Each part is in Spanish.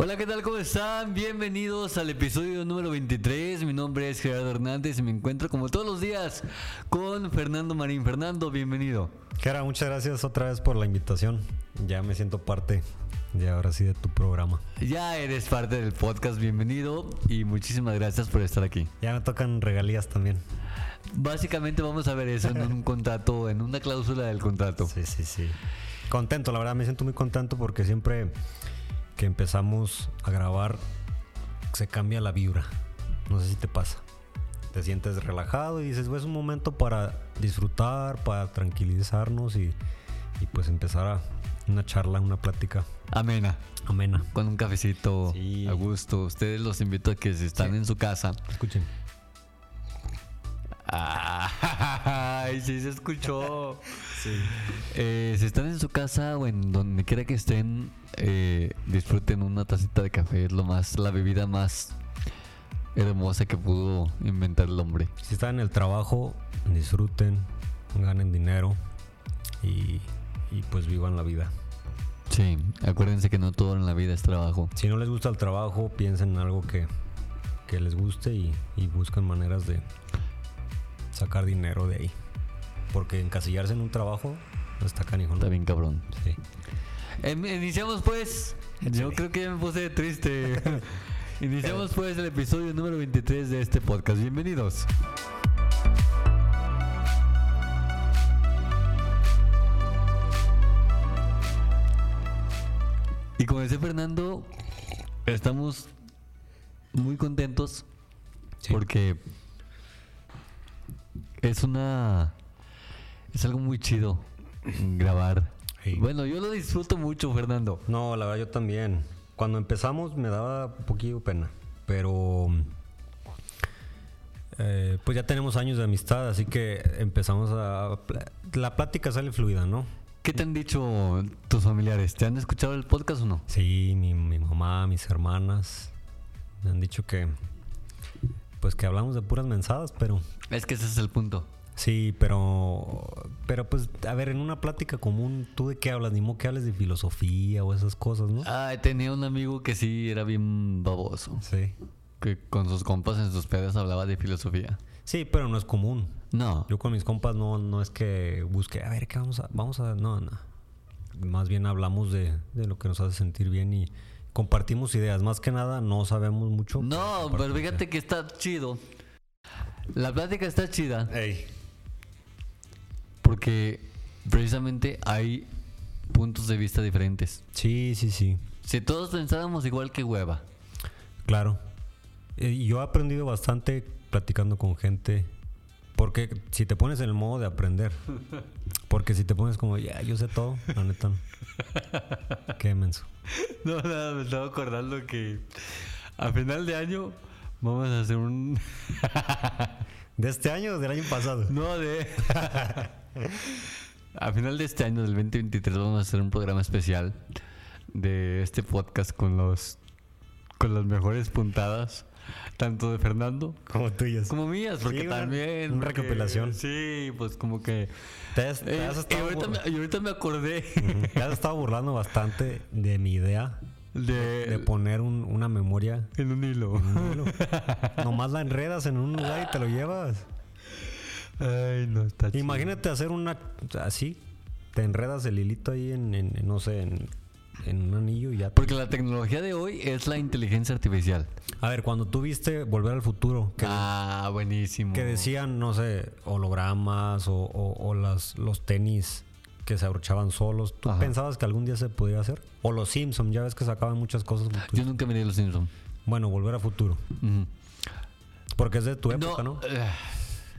Hola, ¿qué tal? ¿Cómo están? Bienvenidos al episodio número 23. Mi nombre es Gerardo Hernández y me encuentro como todos los días con Fernando Marín. Fernando, bienvenido. Kara, muchas gracias otra vez por la invitación. Ya me siento parte de ahora sí de tu programa. Ya eres parte del podcast, bienvenido y muchísimas gracias por estar aquí. Ya me tocan regalías también. Básicamente vamos a ver eso en un contrato, en una cláusula del contrato. Sí, sí, sí. Contento, la verdad, me siento muy contento porque siempre que empezamos a grabar se cambia la vibra. No sé si te pasa. Te sientes relajado y dices, "Pues, es un momento para disfrutar, para tranquilizarnos y, y pues empezar a una charla, una plática Amena. amena. Con un cafecito Sí. a gusto. Ustedes los invito a que si están Sí. en su casa. Escuchen. Ay, sí se escuchó. Eh, si están en su casa o en donde quiera que estén, eh, disfruten una tacita de café. Es lo más, la bebida más hermosa que pudo inventar el hombre. Si están en el trabajo, disfruten, ganen dinero y, y pues vivan la vida. Sí, acuérdense que no todo en la vida es trabajo. Si no les gusta el trabajo, piensen en algo que, que les guste y, y buscan maneras de sacar dinero de ahí. Porque encasillarse en un trabajo no está canijo, ¿no? Está bien cabrón. Sí. Em, iniciamos pues. Yo creo que ya me puse triste. iniciamos pues el episodio número 23 de este podcast. Bienvenidos. Y como decía Fernando, estamos muy contentos Sí. porque es una es algo muy chido grabar. Sí. Bueno, yo lo disfruto mucho, Fernando. No, la verdad yo también. Cuando empezamos me daba un poquillo pena, pero eh, pues ya tenemos años de amistad, así que empezamos a... La plática sale fluida, ¿no? ¿Qué te han dicho tus familiares? ¿Te han escuchado el podcast o no? Sí, mi, mi mamá, mis hermanas me han dicho que pues que hablamos de puras mensadas, pero Es que ese es el punto. Sí, pero pero pues a ver, en una plática común, ¿tú de qué hablas? Ni modo que hables de filosofía o esas cosas, ¿no? Ay, tenía un amigo que sí era bien baboso. Sí. Que con sus compas en sus pedas hablaba de filosofía. Sí, pero no es común. No. Yo con mis compas no, no es que busque, a ver, ¿qué vamos a...? Vamos a... No, no. Más bien hablamos de, de lo que nos hace sentir bien y compartimos ideas. Más que nada, no sabemos mucho. No, pero fíjate que está chido. La plática está chida Ey. Porque precisamente hay puntos de vista diferentes. Sí, sí, sí. Si todos pensáramos igual que hueva. Claro. Eh, yo he aprendido bastante platicando con gente. Porque si te pones en el modo de aprender. Porque si te pones como, ya, yo sé todo, la neta. no. Qué menso. No, nada, me estaba acordando que a final de año vamos a hacer un... ¿De este año o del año pasado? No, de... a final de este año, del 2023, vamos a hacer un programa especial de este podcast con los con las mejores puntadas, tanto de Fernando Como tuyas. como mías, porque Sí, una- también... una porque- recopilación. Sí, pues como que... Te has, te Eh, y, ahorita me, y ahorita me acordé Ujú. Te has estado burlando bastante de mi idea de, de poner un- una memoria. en un hilo. en un hilo. Nomás la enredas en un lugar y te lo llevas. Ay, no, está chido. Imagínate hacer una así. Te enredas el hilito ahí en, en- en, no sé, en, en un anillo y ya. te- Porque la tecnología de hoy es la inteligencia artificial. A ver, cuando tú viste Volver al Futuro, que, ah, buenísimo. que decían, no sé, hologramas o, o- o las, los tenis que se abrochaban solos, ¿tú Ajá. pensabas que algún día se podía hacer? O los Simpsons, ya ves que sacaban muchas cosas. Yo nunca miré Los Simpsons. Bueno, Volver al Futuro. Porque es de tu época, ¿no? eh,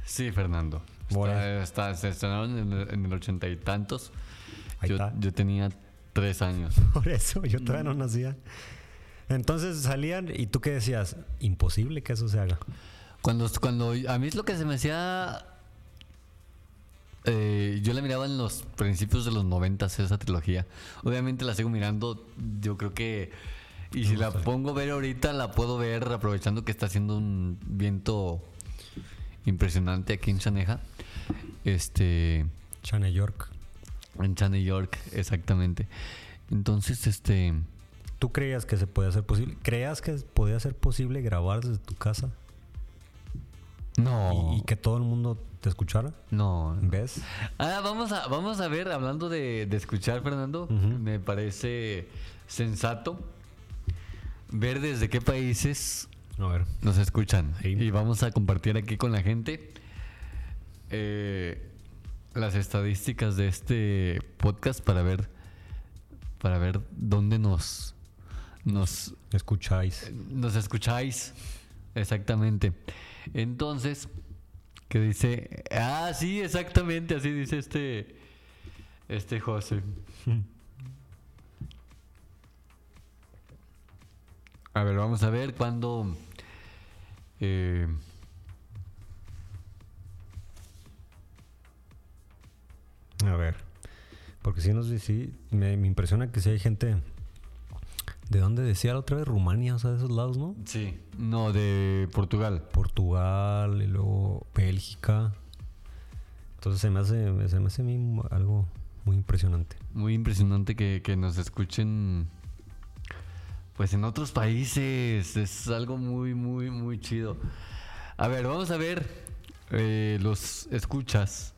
sí, Fernando. Está, está- se estrenaron en el, en el ochenta y tantos. Yo, tenía Tres años. Por eso, yo todavía no nacía. Entonces salían y tú qué decías, imposible que eso se haga. Cuando, cuando a mí es lo que se me hacía. eh, yo la miraba en los principios de los noventas, esa trilogía. Obviamente la sigo mirando. Yo creo que. Y si la pongo a ver ahorita, la puedo ver aprovechando que está haciendo un viento impresionante aquí en Chaneja. Este. Chane York. En Chane York, exactamente. Entonces, este. ¿Tú creías que se podía hacer posible? ¿Creías que podía ser posible grabar desde tu casa No. y, y que todo el mundo te escuchara? No. ¿Ves? Ah, vamos a, vamos a ver, hablando de, de escuchar, Fernando, me parece sensato ver desde qué países A ver. nos escuchan. Sí. Y vamos a compartir aquí con la gente eh, las estadísticas de este podcast para ver para ver dónde nos nos Escucháis. nos escucháis exactamente. Entonces, que dice, ah, sí, exactamente, así dice este este José. A ver, vamos a ver cuándo eh, A ver. Porque si nos sí, me, me impresiona que si hay gente. ¿De dónde decía la otra vez? Rumania, o sea, de esos lados, ¿no? sí, no de Portugal. Portugal y luego Bélgica. Entonces se me hace, se me hace a mí algo muy impresionante. Muy impresionante que, que nos escuchen pues en otros países. Es algo muy, muy, muy chido. A ver, vamos a ver eh, los escuchas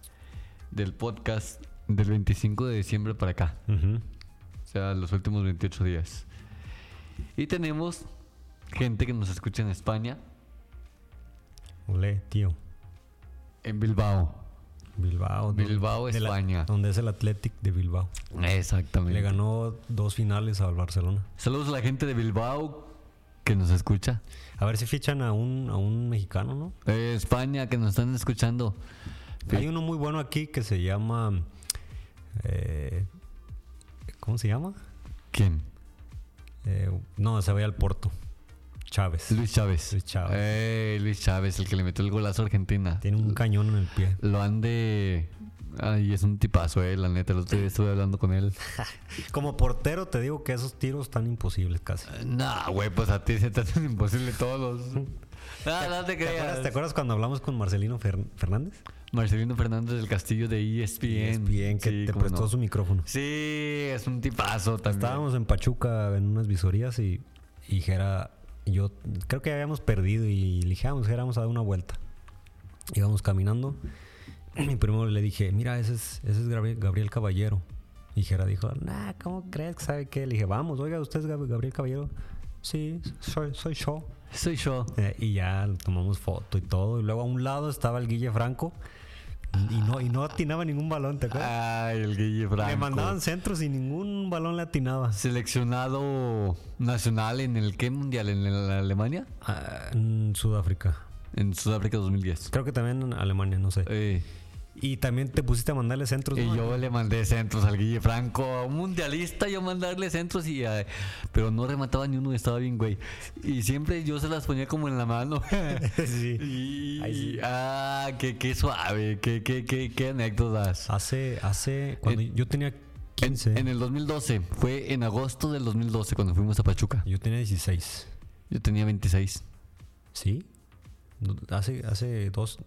del podcast del 25 de diciembre para acá. O sea, los últimos 28 días. Y tenemos gente que nos escucha en España, Olé, tío. en Bilbao. Bilbao. donde- Bilbao, de la- España. donde es el Athletic de Bilbao. Exactamente. Le ganó dos finales al Barcelona. Saludos a la gente de Bilbao que nos escucha. A ver si fichan a un, a un mexicano, ¿no? Eh, España que nos están escuchando. Hay uno muy bueno aquí que se llama. eh, ¿Cómo se llama? ¿Quién? Eh, no, se va al Porto. Chávez. Luis Chávez. Luis Chávez. Eh, Luis Chávez, el que le metió el golazo a Argentina. Tiene un cañón en el pie. Lo han de. Ay, es un tipazo, eh, la neta. El otro día estuve hablando con él. Como portero te digo que esos tiros están imposibles casi. Nah, güey, pues a ti se te hacen imposible todos. No, no te ¿Te acuerdas, creas. te acuerdas cuando hablamos con Marcelino Fer- Fernández? Marcelino Fernández del Castillo de ESPN. Bien, que Sí, te prestó no. su micrófono. Sí, es un tipazo también. Estábamos en Pachuca en unas visorías y, y Jera, yo creo que habíamos perdido y le dije, vamos, Jera, vamos a dar una vuelta. Íbamos caminando. Mi primo le dije, mira, ese es, ese es Gabriel, Caballero. Y Jera dijo, nah, ¿cómo crees que sabe qué? Le dije, vamos, oiga, ¿usted es Gab- Gabriel Caballero? Sí, soy, soy yo. Soy yo. Eh, y ya tomamos foto y todo. Y luego a un lado estaba el Guille Franco. Y no, y no atinaba ningún balón, ¿te acuerdas? Ay, el Guille Franco. Le mandaban centros y ningún balón le atinaba. Seleccionado nacional en el qué mundial? ¿En la Alemania? Ah, en Sudáfrica. En Sudáfrica 2010. Creo que también en Alemania, no sé. Eh, Y también te pusiste a mandarle centros. y yo le mandé centros al Guille Franco, a un mundialista, yo mandarle centros y eh, pero no remataba ni uno, estaba bien, güey. Y siempre yo se las ponía como en la mano. sí. y, Ahí sí. ah, qué, qué suave, qué, qué, qué, qué anécdotas. Hace, hace, cuando En- yo tenía En, 15, en el 2012, fue en agosto del 2012 cuando fuimos a Pachuca. yo tenía 16. Yo tenía 26, ¿Sí? Hace, hace dos.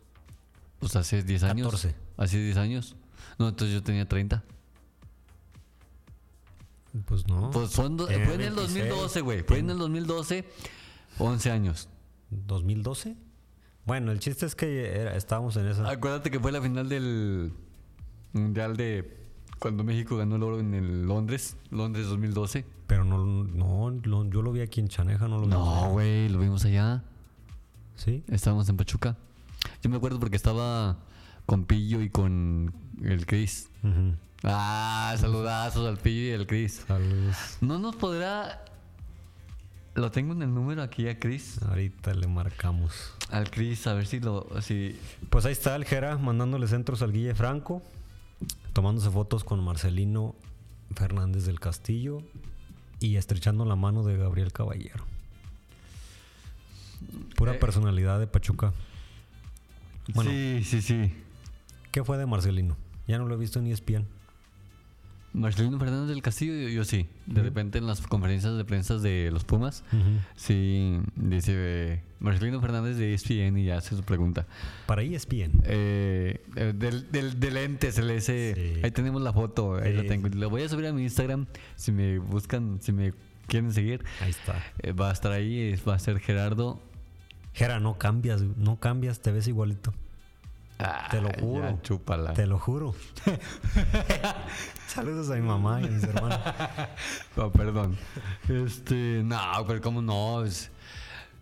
pues hace 10 años. 14. Hace 10 años. No, entonces yo tenía 30. Pues no. Pues son do- Tenía fue en el 26. 2012, güey. Fue en el 2012, 11 años. ¿2012? Bueno, el chiste es que era- estábamos en esa. Acuérdate que fue la final del Mundial de cuando México ganó el oro en el Londres, Londres 2012. Pero no, no, lo- yo lo vi aquí en Chaneja, no lo vi. No, güey, lo vimos allá. ¿Sí? Estábamos en Pachuca. Yo me acuerdo porque estaba con Pillo y con el Chris. Ujú. Ah, saludazos al Pillo y al Chris. Saludos. No nos podrá. Lo tengo en el número aquí a Chris. Ahorita le marcamos. Al Chris, a ver si lo. Si... Pues ahí está el Jera mandándole centros al Guille Franco, tomándose fotos con Marcelino Fernández del Castillo y estrechando la mano de Gabriel Caballero. Pura Eh. personalidad de Pachuca. Bueno. Sí, sí, sí. ¿Qué fue de Marcelino? Ya no lo he visto ni ESPN. Marcelino Fernández del Castillo, yo, yo sí. De repente en las conferencias de prensa de los Pumas, sí, dice eh, Marcelino Fernández de ESPN y hace su pregunta. Para ESPN. Eh, eh, del, del, del ente se le dice, Sí. ahí tenemos la foto, ahí la tengo. Lo voy a subir a mi Instagram, si me buscan, si me quieren seguir, Ahí está. eh, va a estar ahí, va a ser Gerardo. Jera, no cambias, no cambias, te ves igualito. Te lo juro. ya, chúpala. Te lo juro. Saludos a mi mamá y a mis hermanos. No, perdón. Este, no, pero cómo no, es,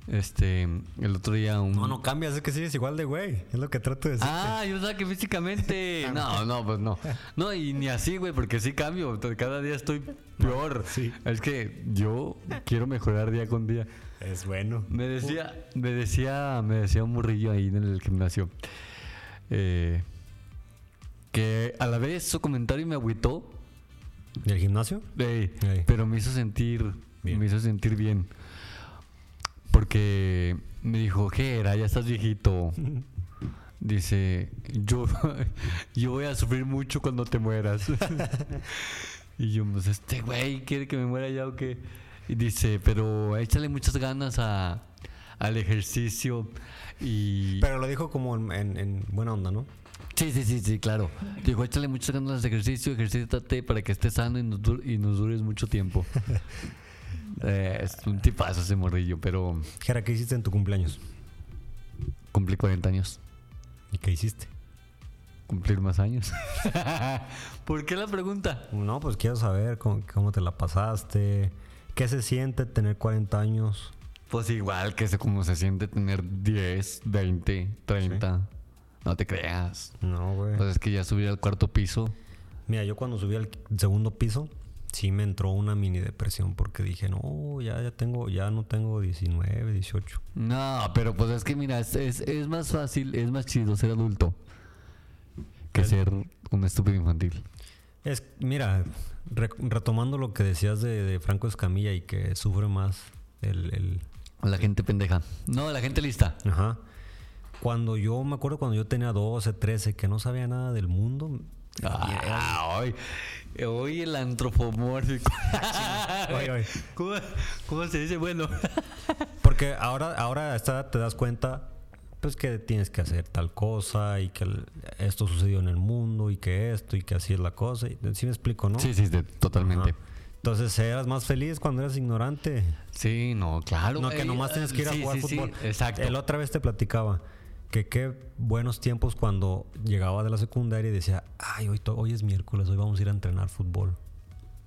este, el otro día un... No, no cambias, es que sigues igual de güey. Es lo que trato de decir. Ah, yo sabía que físicamente. No, no, pues no. No, y ni así, güey, porque sí cambio. Cada día estoy peor. Sí. Es que yo quiero mejorar día con día. Es bueno. Me decía, me decía, me decía un morrillo ahí en el gimnasio. Eh, que a la vez su comentario me agüitó. ¿Y el gimnasio? pero me hizo sentir. Bien. Me hizo sentir bien. Porque me dijo, Jera, ya estás viejito. Dice, yo, yo voy a sufrir mucho cuando te mueras. y yo, pues, este güey quiere que me muera ya o qué. Y dice, pero échale muchas ganas a, al ejercicio. Y. Pero lo dijo como en, en- en buena onda, ¿no? Sí, sí, sí, sí, claro. Dijo, échale muchas ganas al ejercicio, ejercítate para que estés sano y nos, dur- y nos dures mucho tiempo. Eh, es un tipazo ese morrillo, pero Jera, ¿qué hiciste en tu cumpleaños? cumplí 40 años. ¿Y qué hiciste? Cumplir más años. ¿Por qué la pregunta? No, pues quiero saber cómo, cómo te la pasaste. ¿Qué se siente tener 40 años? Pues igual que sé cómo se siente tener 10, 20, 30. No te creas. No, güey. Pues es que ya subir al cuarto piso. Mira, yo cuando subí al segundo piso, sí me entró una mini depresión porque dije, no, ya, ya tengo, ya no tengo 19, 18. No, pero pues es que mira, es, es, es más fácil, es más chido ser adulto que ser un estúpido infantil. Es, mira, re- retomando lo que decías de, de Franco Escamilla y que sufre más el, el- La gente pendeja. No, la gente lista. Ajá. Cuando yo, me acuerdo cuando yo tenía 12, 13, que no sabía nada del mundo. Ah, hoy, hoy el antropomórfico. Oye, oye. ¿Cómo, cómo se dice? Bueno. Porque ahora, ahora a esta edad te das cuenta, pues que tienes que hacer tal cosa y que esto sucedió en el mundo y que esto y que así es la cosa. ¿Sí me explico, no? Sí, sí, de- totalmente. Ajá. Entonces eras más feliz cuando eras ignorante. Sí, no, claro. No, que nomás tienes que ir a sí, jugar sí, sí, fútbol. exacto. El otra vez te platicaba que qué buenos tiempos cuando llegaba de la secundaria y decía, ay, hoy, hoy es miércoles, hoy vamos a ir a entrenar fútbol.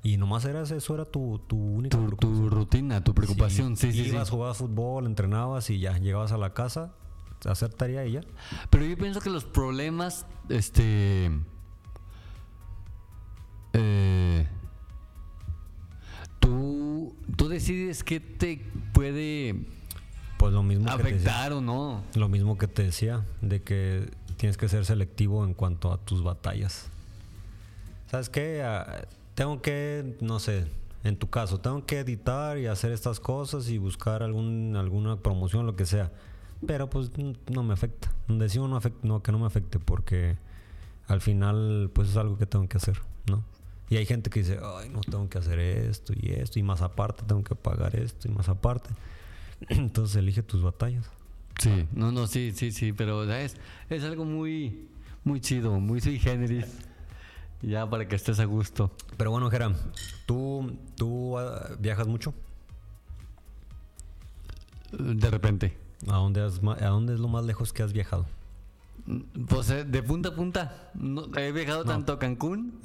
Y nomás eras, eso era tu, tu única tu, tu rutina, tu preocupación, sí, sí, sí. Ibas, jugabas fútbol, entrenabas y ya, llegabas a la casa a hacer tarea y ya. Pero yo pienso que los problemas, este. eh, tú, tú decides qué te puede Pues lo mismo afectar o no. Lo mismo que te decía, de que tienes que ser selectivo en cuanto a tus batallas. ¿Sabes qué? Ah, tengo que, no sé, en tu caso, tengo que editar y hacer estas cosas y buscar algún, alguna promoción, lo que sea. Pero pues no me afecta. Decido no, afect- no, que no me afecte porque al final pues es algo que tengo que hacer, ¿no? Y hay gente que dice, ay, no tengo que hacer esto y esto y más aparte tengo que pagar esto y más aparte. Entonces elige tus batallas. Sí, no, no, sí, sí, sí, pero es, es algo muy, muy chido, muy sui generis. Ya para que estés a gusto. Pero bueno, Jera, ¿tú, tú ah, viajas mucho? De repente. ¿A dónde, has ¿A dónde es lo más lejos que has viajado? Pues eh, de punta a punta. No, he viajado tanto a Cancún.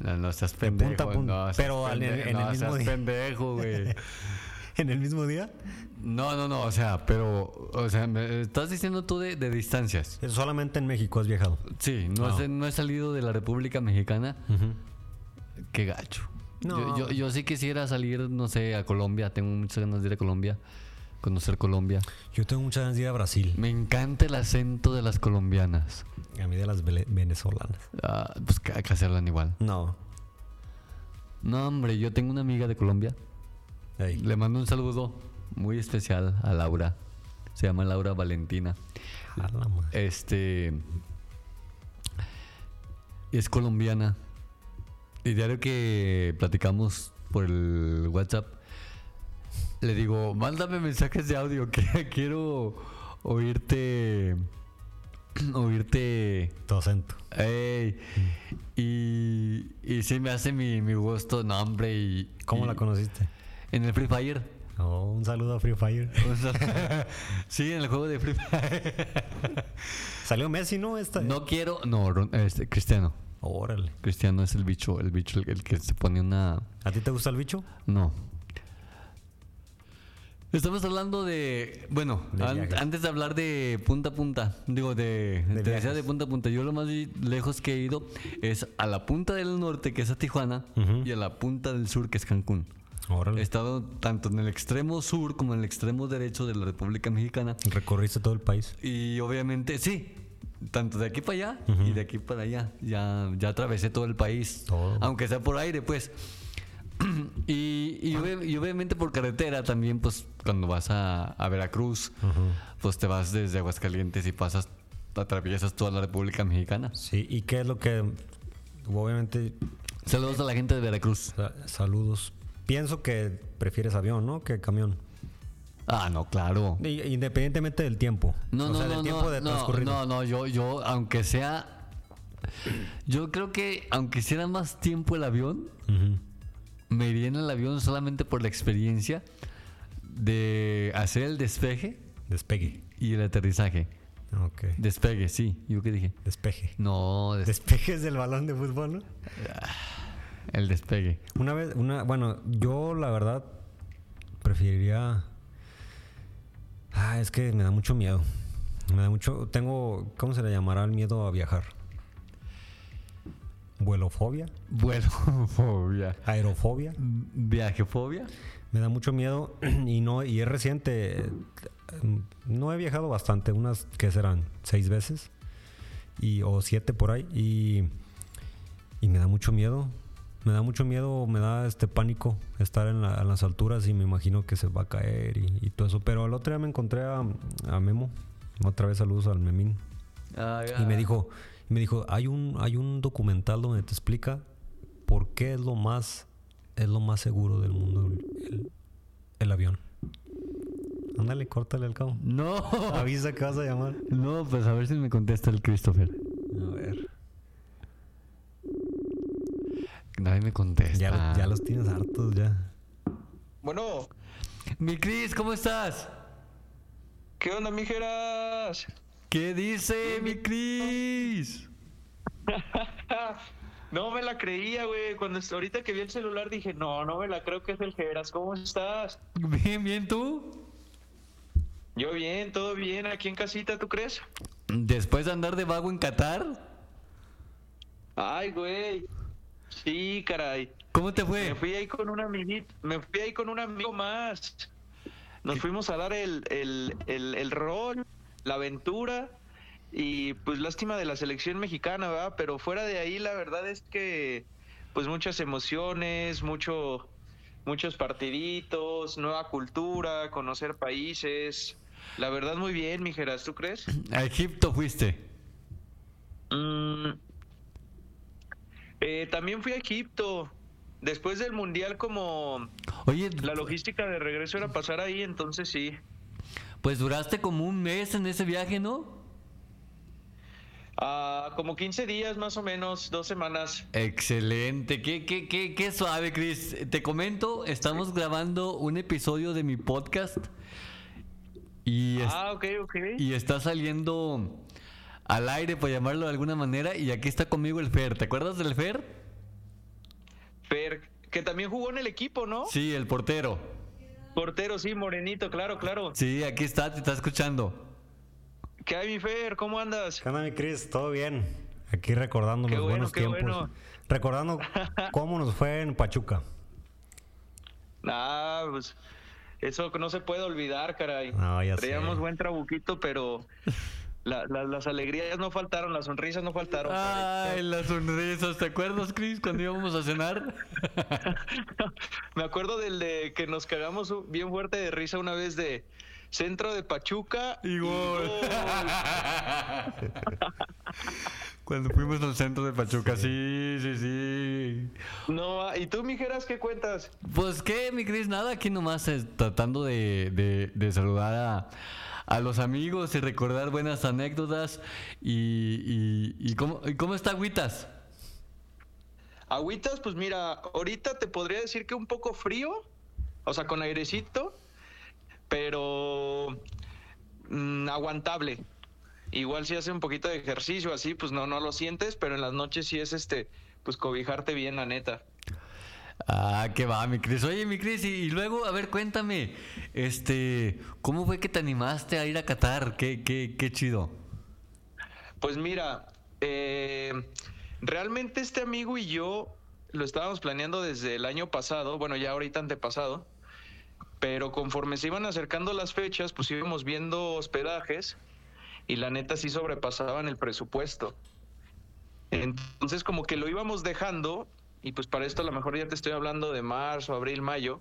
No, no seas pendejo. punta a punta. no seas Pero en el- en el no mismo seas día. pendejo, güey. ¿En el mismo día? No, no, no, o sea, pero, o sea, me estás diciendo tú de, de distancias. Solamente en México has viajado. Sí, no, Ah. he, no he salido de la República Mexicana. Qué gacho. No. Yo, yo, yo sí quisiera salir, no sé, a Colombia. Tengo muchas ganas de ir a Colombia, conocer Colombia. Yo tengo muchas ganas de ir a Brasil. Me encanta el acento de las colombianas. A mí de las venezolanas. Ah, pues que hay que hacerlo igual. No. No, hombre, yo tengo una amiga de Colombia. Le mando un saludo muy especial a Laura. Se llama Laura Valentina. La. Este. Es colombiana. Y diario que platicamos por el WhatsApp, le digo, mándame mensajes de audio que quiero oírte. Oírte. Tu acento. Ey. Y, y sí me hace mi, mi gusto, nombre y. ¿Cómo y- la conociste? En el Free Fire. Oh, un saludo a Free Fire. Sí, en el juego de Free Fire. Salió Messi, ¿no? Esta. No quiero. No, este, Cristiano. Órale. Cristiano es el bicho, el bicho el, el que se pone una. ¿A ti te gusta el bicho? No. Estamos hablando de. Bueno, De an- viajes. antes de hablar de punta a punta, digo, de. De te decía de punta a punta. Yo lo más lejos que he ido es a la punta del norte, que es a Tijuana, y a la punta del sur, que es Cancún. He estado tanto en el extremo sur como en el extremo derecho de la República Mexicana. Recorriste todo el país. Y obviamente, sí, tanto de aquí para allá y de aquí para allá. Ya, ya atravesé todo el país. Todo. Aunque sea por aire, pues. y, y, obvi- y obviamente por carretera también, pues cuando vas a, a Veracruz, pues te vas desde Aguascalientes y pasas, atraviesas toda la República Mexicana. Sí, ¿y qué es lo que. Obviamente, Saludos a la gente de Veracruz. sa- saludos. Pienso que prefieres avión, ¿no? Que camión. Ah, no, claro. Independientemente del tiempo. No, o no, sea, no, del tiempo no, de no, transcurrido. no, no, yo, yo, aunque sea, yo creo que aunque hiciera más tiempo el avión, Ujú. Me iría en el avión solamente por la experiencia de hacer el despeje Despegue. y el aterrizaje. Ok. Despegue, sí. ¿Yo qué dije? Despeje. No, des- Despejes del balón de fútbol, ¿no? el despegue. Una vez, una, bueno, yo la verdad preferiría. Ah, es que me da mucho miedo. Me da mucho. Tengo. ¿Cómo se le llamará el miedo a viajar? ¿Vuelofobia? Vuelo, fobia. ¿Aerofobia? Viajefobia. Me da mucho miedo y no y es reciente. No he viajado bastante, unas que serán seis veces y o siete por ahí y, y me da mucho miedo. Me da mucho miedo, me da este pánico estar en, la- en las alturas y me imagino que se va a caer y, y todo eso. Pero el otro día me encontré a, a Memo, otra vez saludos al Memín, y me dijo, y me dijo, hay un, hay un documental donde te explica por qué es lo más, es lo más seguro del mundo el, el- el avión. Ándale, córtale al cabo. No, Avisa que vas a llamar. no, pues a ver si me contesta el Christopher. A ver. Nadie me contesta. Ya los tienes hartos ya. Bueno, Mi Cris, ¿cómo estás? ¿qué onda, mijeras? ¿Qué dice mi Cris? No me la creía, güey. Cuando ahorita que vi el celular dije, no, no me la creo que es el Geras. ¿Cómo estás? Bien, bien, ¿tú? Yo bien, todo bien, aquí en casita, ¿tú crees? Después de andar de vago en Qatar, Ay, güey. Sí, caray. ¿cómo te Me fue? fui ahí con un amiguito, me fui ahí con un amigo más. Nos fuimos a dar el, el, el, el rol, la aventura y pues lástima de la selección mexicana, ¿verdad? Pero fuera de ahí la verdad es que pues muchas emociones, mucho, muchos partiditos, nueva cultura, conocer países. La verdad muy bien, mijeras, ¿tú crees? A Egipto fuiste. Mm, eh, también fui a Egipto. Después del mundial como Oye, La logística de regreso era pasar ahí, entonces sí. Pues duraste como un mes en ese viaje, ¿no? Ah, como 15 días más o menos, dos semanas. Excelente, qué, qué, qué, qué suave, Chris. Te comento, estamos grabando un episodio de mi podcast y, Ah, ok, ok. y está saliendo al aire, por llamarlo de alguna manera, y aquí está conmigo el Fer. ¿Te acuerdas del Fer? Fer, que también jugó en el equipo, ¿no? Sí, el portero. Portero, sí, morenito, claro, claro. Sí, aquí está, te está escuchando. ¿Qué hay, mi Fer? ¿Cómo andas? ¿Qué onda, mi Cris? ¿Todo bien? Aquí recordando Qué los bueno, buenos qué tiempos. bueno. Recordando cómo nos fue en Pachuca. Ah, pues eso no se puede olvidar, caray. No, ya sé. Traíamos buen trabuquito, pero la- la- las alegrías no faltaron, las sonrisas no faltaron. Ay, las sonrisas. ¿Te acuerdas, Chris, cuando íbamos a cenar? Me acuerdo del de que nos cagamos bien fuerte de risa una vez de centro de Pachuca Y gol. gol. Cuando fuimos al centro de Pachuca, sí, sí, sí. No, ¿y tú, mijeras, qué cuentas? Pues qué, mi Cris, nada, aquí nomás eh, tratando de, de- de saludar a, a los amigos y recordar buenas anécdotas. ¿Y, y, cómo, y cómo está Agüitas? Agüitas, pues mira, ahorita te podría decir que un poco frío, o sea, con airecito, pero mm, aguantable. Igual si hace un poquito de ejercicio así, pues no, no lo sientes, pero en las noches sí es este, pues cobijarte bien, la neta. Ah, qué va, mi Cris. Oye, mi Cris, y, luego, a ver, cuéntame, este, ¿cómo fue que te animaste a ir a Qatar? Qué, qué, qué chido. Pues mira, eh, realmente este amigo y yo lo estábamos planeando desde el año pasado, bueno, ya ahorita antepasado, pero conforme se iban acercando las fechas, pues íbamos viendo hospedajes y la neta sí sobrepasaban el presupuesto. Entonces como que lo íbamos dejando y pues para esto a lo mejor ya te estoy hablando de marzo, abril, mayo.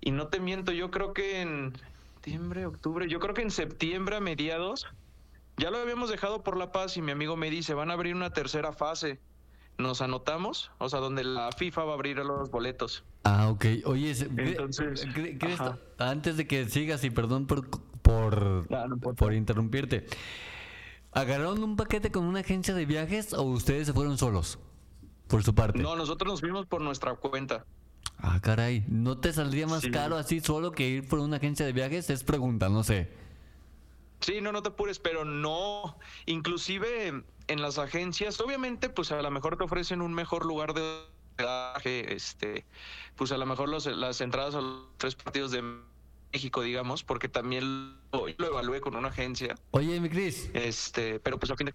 Y no te miento, yo creo que en septiembre, octubre, yo creo que en septiembre a mediados ya lo habíamos dejado por La Paz y mi amigo me dice, van a abrir una tercera fase. ¿Nos anotamos? O sea, donde la FIFA va a abrir los boletos. Ah, ok. Oye, Entonces, antes de que sigas, y perdón por, por, importa. por interrumpirte, ¿agarraron un paquete con una agencia de viajes o ustedes se fueron solos? Por su parte. No, nosotros nos fuimos por nuestra cuenta. Ah, caray. ¿No te saldría más Sí. caro así solo que ir por una agencia de viajes? Es pregunta, no sé. Sí, no, no te apures, pero no. Inclusive en las agencias, obviamente, pues a lo mejor te ofrecen un mejor lugar de hospedaje, este, pues a lo mejor los- las entradas a los tres partidos de México, digamos, porque también lo, lo evalué con una agencia, Oye, mi Cris, este, pero pues a fin de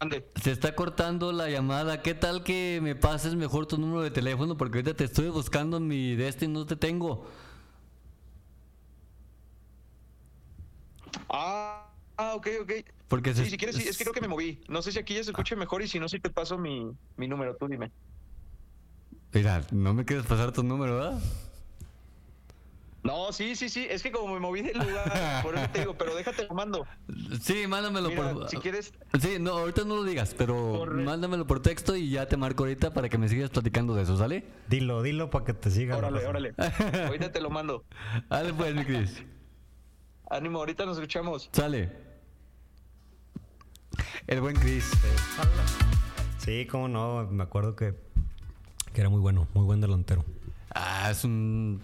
mande. se está cortando la llamada. ¿Qué tal que me pases mejor tu número de teléfono? Porque ahorita te estoy buscando en mi Destiny, no te tengo. Ah, ah, ok, ok. Porque se- Sí, si quieres, sí, es que creo que me moví. No sé si aquí ya se escuche mejor y si no, sí te paso mi, mi número, tú dime. Mira, no me quieres pasar tu número, ¿verdad? No, sí, sí, sí, es que como me moví del lugar, por eso te digo, pero déjate lo mando. Sí, mándamelo Mira, por... si quieres, Sí, no, ahorita no lo digas, pero Por- mándamelo por texto y ya te marco ahorita para que me sigas platicando de eso, ¿sale? Dilo, dilo para que te sigan. órale, órale. Ahorita te lo mando. Dale pues, mi Cris. Ánimo, ahorita nos escuchamos. Sale. El buen Cris. Sí, cómo no. Me acuerdo que, que era muy bueno, muy buen delantero. Ah, es un...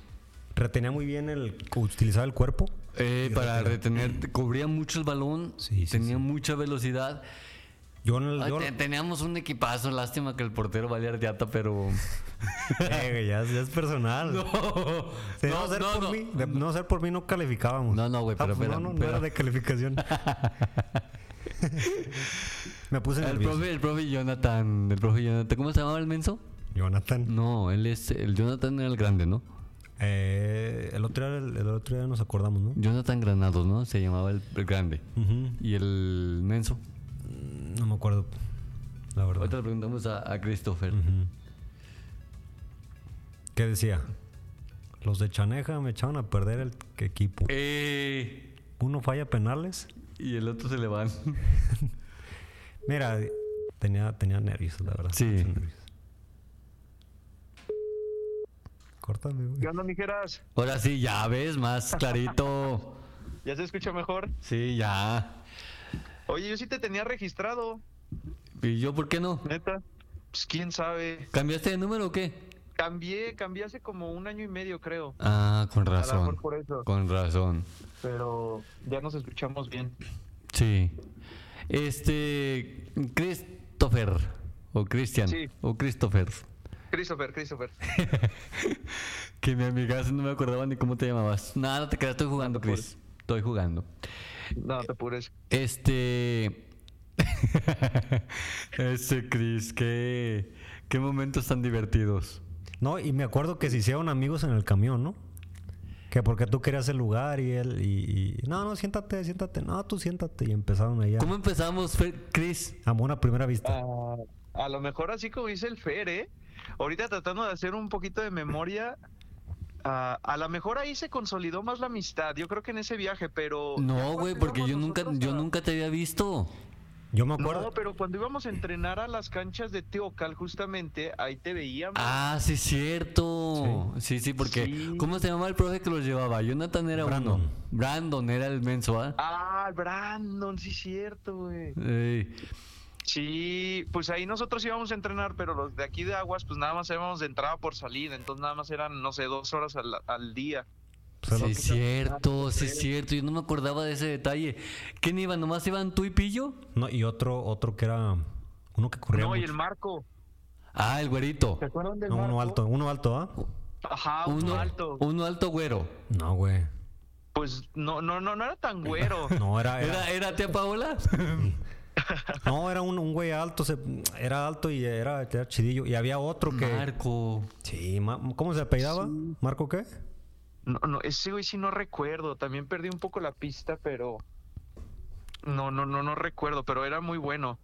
Retenía muy bien el. Utilizaba el cuerpo. eh, para retener, cubría mucho el balón, Sí, sí, tenía sí. mucha velocidad. Yo. Ay, teníamos un equipazo, lástima que el portero valía riata, pero... Eh, ya, ya es personal. No, De no, no, ser no, por no. mí, de no ser por mí no calificábamos. No, no, güey, pero pues espera, no, no, no pero- era de calificación. Me puse El nervioso. profe, el profe Jonathan, el profe Jonathan, ¿cómo se llamaba el menso? Jonathan. No, él es, el Jonathan era el grande, ¿no? Eh, el, otro día, el, el otro día nos acordamos, ¿no? Jonathan Granados, ¿no? Se llamaba el, el grande. Y el menso. No me acuerdo. La verdad. Ahorita le preguntamos a, a Christopher. ¿Qué decía? Los de Chaneja me echaban a perder el equipo. Eh, Uno falla penales. y el otro se le van. Mira, tenía, tenía nervios, la verdad. Sí. nervios. Córtame, güey. ¿Qué onda, mijeras? Ahora sí, ya ves, más clarito. ¿Ya se escucha mejor? Sí, ya. Oye, yo sí te tenía registrado, ¿Y yo por qué no? neta. Pues quién sabe. ¿Cambiaste de número o qué? Cambié, cambié hace como un año y medio, creo. Ah, con A lo razón. mejor por eso. Con razón. Pero ya nos escuchamos bien. Sí. Este. Christopher. O Christian. Sí. O Christopher. Christopher, Christopher. Que mi amiga no me acordaba ni cómo te llamabas. Nada, no te creas, estoy jugando, Chris. Estoy jugando. No, te apures. Este. Ese Chris, qué, qué momentos tan divertidos. No, y me acuerdo que se hicieron amigos en el camión, ¿no? Que porque tú querías el lugar y él, y, y, no, no, siéntate, siéntate, no, tú siéntate. Y empezaron allá. ¿Cómo empezamos, Fer- Chris? A una primera vista. Ah, a lo mejor así como dice el Fer, ¿eh? Ahorita tratando de hacer un poquito de memoria, ah, a lo mejor ahí se consolidó más la amistad. Yo creo que en ese viaje, pero... No, güey, porque yo nunca, yo nunca te había visto. Yo me acuerdo. No, pero cuando íbamos a entrenar a las canchas de Teocal, justamente, ahí te veíamos. Ah, sí, cierto. Sí, sí, porque. Sí. ¿Cómo se llama el profe que los llevaba? Jonathan era Brandon. uno. Brandon era el menso, ¿ah? Ah, Brandon, sí, cierto, güey. Ey. Sí, pues ahí nosotros íbamos a entrenar, pero los de aquí de Aguas, pues nada más íbamos de entrada por salida, entonces nada más eran, no sé, dos horas al, al día. Pues, Sí, es cierto, sí, es cierto. Yo no me acordaba de ese detalle. ¿Quién iba? ¿Nomás iban tú y Pillo? no, y otro, otro que era uno que corría. No, y el Marco. Ah, el güerito. ¿Se acuerdan del No, Marco? uno alto, uno alto, ¿ah? Ajá, uno, Uno alto. Uno alto güero. No, güey. Pues no, no, no, no era tan güero. No, era, era, ¿Era, era tía Paola? no, era un, un güey alto, se- era alto y era, era chidillo. Y había otro que. Marco. Sí, ma- ¿cómo se apellidaba? ¿Marco qué? No, no, ese güey sí no recuerdo. También perdí un poco la pista, pero no, no, no, no recuerdo. Pero era muy bueno.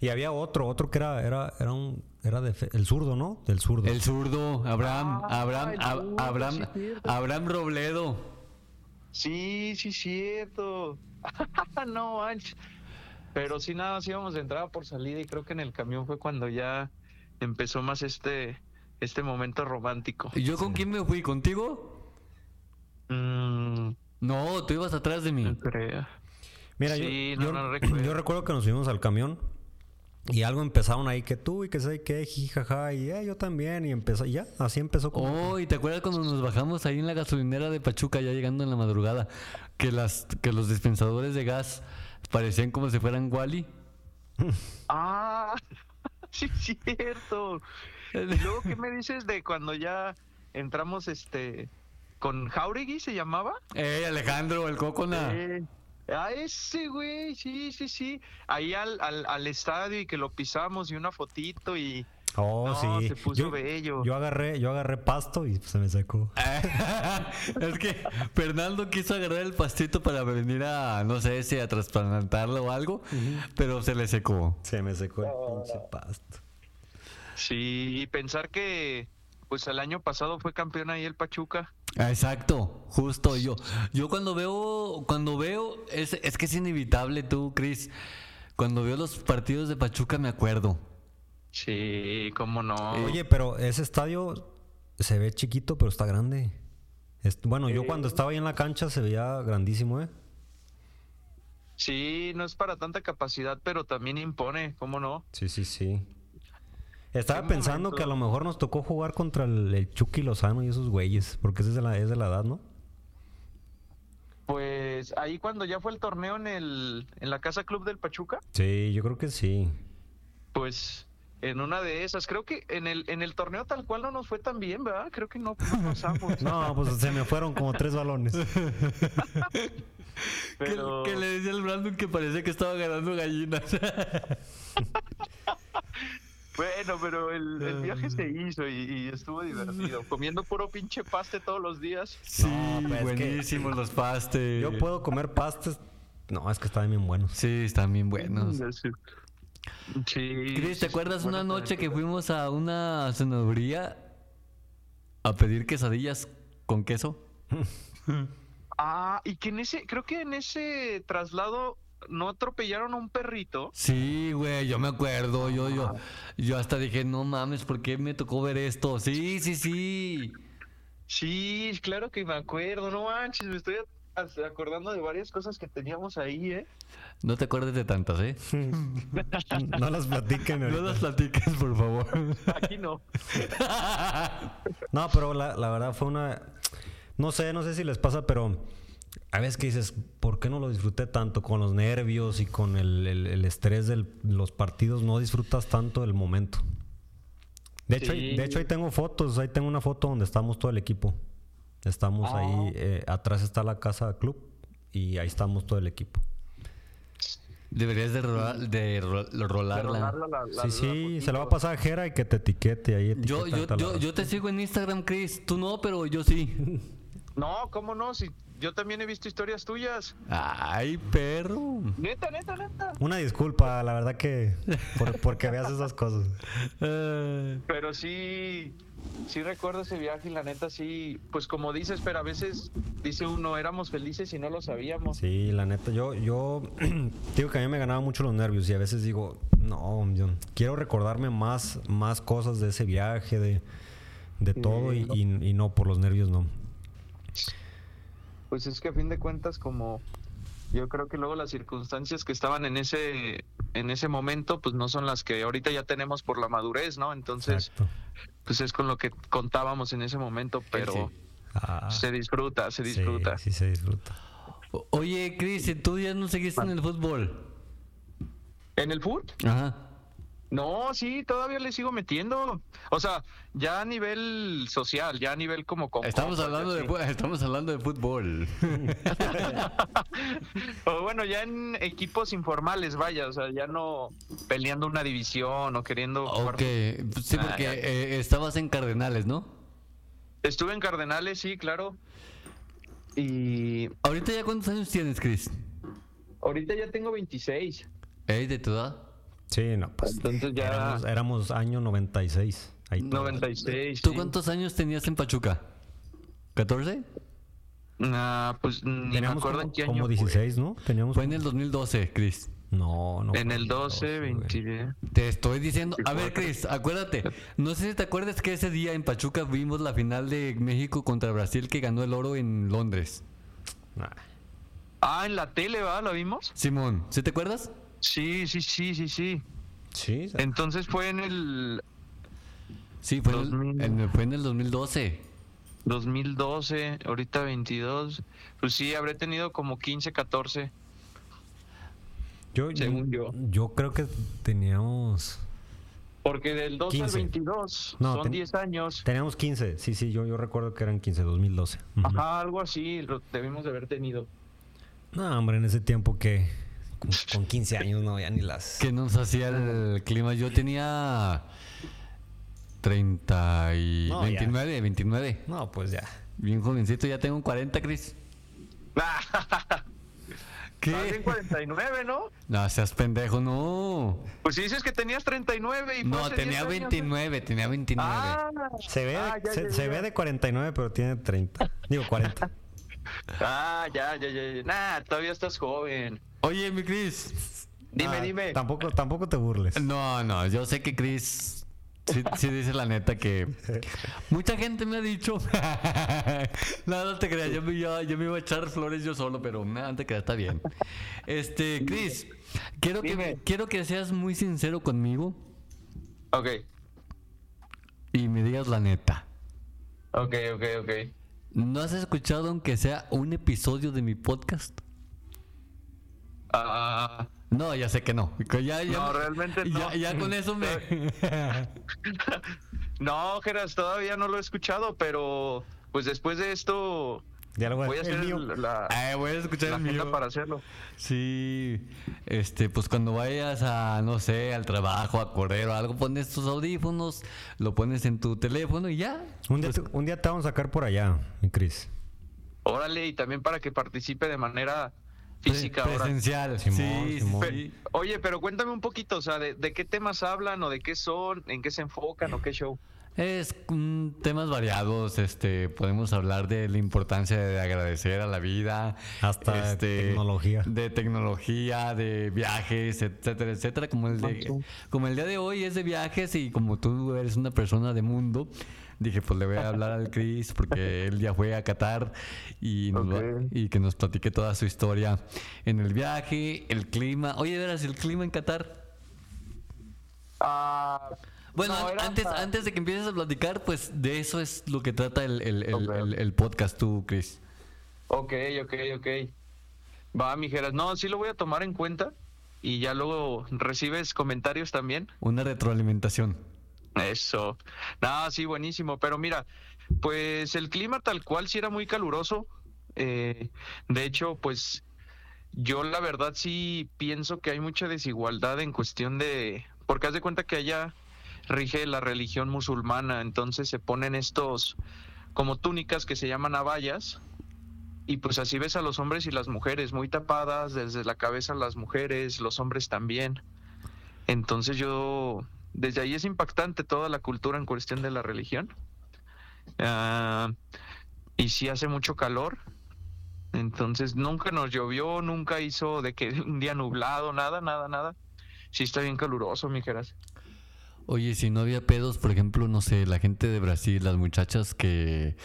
Y había otro, otro que era, era, era un, era de fe- el zurdo, ¿no? Del zurdo. El zurdo. Abraham. Ah, Abraham. Abraham. Abraham Robledo. Sí, sí, cierto. no manches. Pero sí, nada, sí íbamos de entrada por salida y creo que en el camión fue cuando ya empezó más este, este momento romántico. ¿Y yo con quién me fui? ¿Contigo? Mm, No, tú ibas atrás de mí. no creo. Mira, Sí, yo, no, yo, no recuerdo. yo recuerdo que nos subimos al camión y algo empezaron ahí que tú y que sé que jijaja y eh, yo también y empezó y ya, así empezó como Oh, ¿y te acuerdas cuando nos bajamos ahí en la gasolinera de Pachuca ya llegando en la madrugada? Que las que los dispensadores de gas parecían como si fueran Wally. Ah, sí, cierto. Y luego, ¿qué me dices de cuando ya entramos este con Jauregui se llamaba? ¡Ey, Alejandro, el cocona! Eh, a ese güey, sí, sí, sí. Ahí al, al, al estadio y que lo pisamos y una fotito y Oh, No, sí. se puso yo, bello. yo agarré, yo agarré pasto y se me secó. es que Fernando quiso agarrar el pastito para venir a, no sé si a trasplantarlo o algo, pero se le secó. Se me secó el pinche pasto. sí, y pensar que pues el año pasado fue campeón ahí el Pachuca. Exacto, justo yo. Yo cuando veo, cuando veo, es, es que es inevitable tú, Chris. Cuando veo los partidos de Pachuca me acuerdo. Sí, cómo no. Oye, pero ese estadio se ve chiquito, pero está grande. Bueno, yo cuando estaba ahí en la cancha se veía grandísimo, ¿eh? Sí, no es para tanta capacidad, pero también impone, cómo no. Sí, sí, sí. Estaba pensando momento. que a lo mejor nos tocó jugar contra el, el Chucky Lozano y esos güeyes, porque ese es de la, es de la edad, ¿no? Pues ahí cuando ya fue el torneo en el en la Casa Club del Pachuca, Sí, yo creo que sí. pues en una de esas, creo que en el en el torneo tal cual no nos fue tan bien, ¿verdad? Creo que no, no pasamos. No, pues se me fueron como tres balones. pero Que, que le decía al Brandon que parecía que estaba ganando gallinas. bueno, pero el, el viaje se hizo y, y estuvo divertido, comiendo puro pinche paste todos los días. sí, No, pues que- buenísimos los pastes. Yo puedo comer pastes. No, es que estaban bien buenos. Sí, están bien buenos. Sí. Sí, Chris, ¿te sí, acuerdas una noche que fuimos a una cenaduría a pedir quesadillas con queso? Ah, y que en ese, creo que en ese traslado no atropellaron a un perrito. Sí, güey, yo me acuerdo. Yo, yo, yo hasta dije, no mames, ¿por qué me tocó ver esto? Sí, sí, sí. Sí, claro que me acuerdo, no manches, me estoy acordando de varias cosas que teníamos ahí, ¿eh? No te acuerdes de tantas, ¿eh? No las platiquen No las platiques, por favor. Aquí no. No, pero la, la verdad fue una... No sé, no sé si les pasa, pero a veces que dices, ¿por qué no lo disfruté tanto? Con los nervios y con el, el- el estrés de los partidos, no disfrutas tanto el momento. De hecho, ahí- Sí. de hecho, ahí tengo fotos, ahí tengo una foto donde estamos todo el equipo. Estamos ahí, eh, atrás está la casa club y ahí estamos todo el equipo. Deberías de, rolar, de ro- rolarla. rolarla la- la- Sí, la sí, se la va a pasar a Jera y que te etiquete ahí. Yo, yo, yo, yo te sigo en Instagram, Chris. Tú no, pero yo sí. No, ¿cómo no? Si yo también he visto historias tuyas. Ay, perro. Neta, neta, neta. Una disculpa, la verdad que por, porque veas esas cosas. Eh, Pero sí, sí recuerdo ese viaje y la neta sí, pues como dices, pero a veces dice uno, éramos felices y no lo sabíamos. Sí, la neta, yo, yo digo que a mí me ganaba mucho los nervios y a veces digo, no, yo quiero recordarme más, más cosas de ese viaje, de, de todo y, y- y no, por los nervios no. Pues es que a fin de cuentas como yo creo que luego las circunstancias que estaban en ese en ese momento pues no son las que ahorita ya tenemos por la madurez, ¿no? Entonces, Exacto. pues es con lo que contábamos en ese momento, pero Ah, se disfruta, se sí, disfruta. Sí, se disfruta. o- Oye, Chris, ¿tú ya no seguiste en el fútbol? ¿En el fútbol? Ajá. No, sí, todavía le sigo metiendo. O sea, ya a nivel social, ya a nivel como con Estamos hablando de estamos hablando de fútbol. o bueno, ya en equipos informales, vaya, o sea, ya no peleando una división o queriendo jugar ok, sí, Ah, porque eh, estabas en Cardenales, ¿no? Estuve en Cardenales, sí, claro. Y Ahorita ya cuántos años tienes, Chris? ahorita ya tengo 26. ¿Eh? ¿De tu edad? Sí, no, pues Entonces ya éramos, éramos año 96. Ahí todo. 96. ¿Tú sí. cuántos años tenías en Pachuca? ¿14? Ah, pues ni me Teníamos acuerdo como, en qué año. como fue. 16, ¿no? Teníamos Fue en el 2012, Chris. No, no. En fue el 12, güey. 20. Te estoy diciendo. A ver, 24. Chris, acuérdate. No sé si te acuerdas que ese día en Pachuca vimos la final de México contra Brasil que ganó el oro en Londres. Nah. Ah, en la tele, ¿va? ¿Lo vimos? Simón, ¿sí te acuerdas? Sí, sí, sí, sí, sí. Sí, Entonces fue en el Sí, fue, en el, 2000. en- fue en el 2012. 2012, ahorita 22. Pues sí, habré tenido como 15, 14. yo, según yo. Yo creo que teníamos. Porque del 12 al 15. 22 No, son ten- 10 años. Teníamos 15. Sí, sí, yo, yo recuerdo que eran 15, 2012. Ujú. Ajá, algo así lo debimos de haber tenido. No, hombre, en ese tiempo que. Con, con 15 años no, ya ni las. ¿Qué nos hacía el clima? Yo tenía 30 y No, ya. 29, 29. No, pues ya. Bien jovencito, ya tengo 40, Chris. Estás en 49, ¿no? No, seas pendejo, no. Pues si dices que tenías 39 y No, tenía 10 años. 29, tenía 29. Ah, Se ve, ah, ya, se, ya, se ve de 49, pero tiene 30. Digo, 40. Ah, ya, ya, ya. ya. Nah, todavía estás joven. Oye, mi Chris. Dime, Ah, dime. Tampoco, tampoco te burles. No, no, yo sé que Chris sí, sí dice la neta que mucha gente me ha dicho. no, no te creas, yo me, yo, yo me iba a echar flores yo solo, pero no, no te creas, está bien. Este, Chris, quiero que, quiero que seas muy sincero conmigo Ok, y me digas la neta. ok, ok, ok. ¿No has escuchado aunque sea un episodio de mi podcast? Ah, No, ya sé que no. Ya, ya- No, realmente no. Ya, ya con eso me. no, Geras, todavía no lo he escuchado, pero pues después de esto Ya lo voy a hacer el- la, Ay, voy a escuchar la el agenda mío. para hacerlo. Sí, este, pues cuando vayas a, no sé, al trabajo, a correr o algo, pones tus audífonos, lo pones en tu teléfono y ya. Un día, te, un día te vamos a sacar por allá, Cris. Órale, y también para que participe de manera física Pre- ahora. presencial. Simón, sí, Simón. sí. Oye, pero cuéntame un poquito, o sea, de, de qué temas hablan o de qué son, en qué se enfocan o qué show. Es mm, temas variados, este, podemos hablar de la importancia de agradecer a la vida, Hasta este, tecnología. de tecnología, de viajes, etcétera, etcétera, como el de, como el día de hoy es de viajes y como tú eres una persona de mundo, dije pues le voy a hablar al Chris porque él ya fue a Qatar y, nos va- Ok. y que nos platique toda su historia en el viaje, el clima. Oye, verás el clima en Qatar. Ah, Bueno, no, an- era antes, para- antes de que empieces a platicar, pues de eso es lo que trata el, el- podcast tú, Chris. Ok, ok, ok. Va, mijeras. No, sí lo voy a tomar en cuenta. Y ya luego recibes comentarios también. Una retroalimentación. Eso. No, sí, buenísimo. Pero mira, pues el clima tal cual sí era muy caluroso. Eh, de hecho, pues yo la verdad sí pienso que hay mucha desigualdad en cuestión de, porque haz de cuenta que allá rige la religión musulmana, entonces se ponen estos como túnicas que se llaman abayas y pues así ves a los hombres y las mujeres muy tapadas, desde la cabeza las mujeres, los hombres también. Entonces yo, desde ahí es impactante toda la cultura en cuestión de la religión. Ah, y sí hace mucho calor, entonces nunca nos llovió, nunca hizo de que un día nublado, nada, nada, nada. Sí está bien caluroso, mijeras. Oye, si no había pedos, por ejemplo, no sé, la gente de Brasil, las muchachas que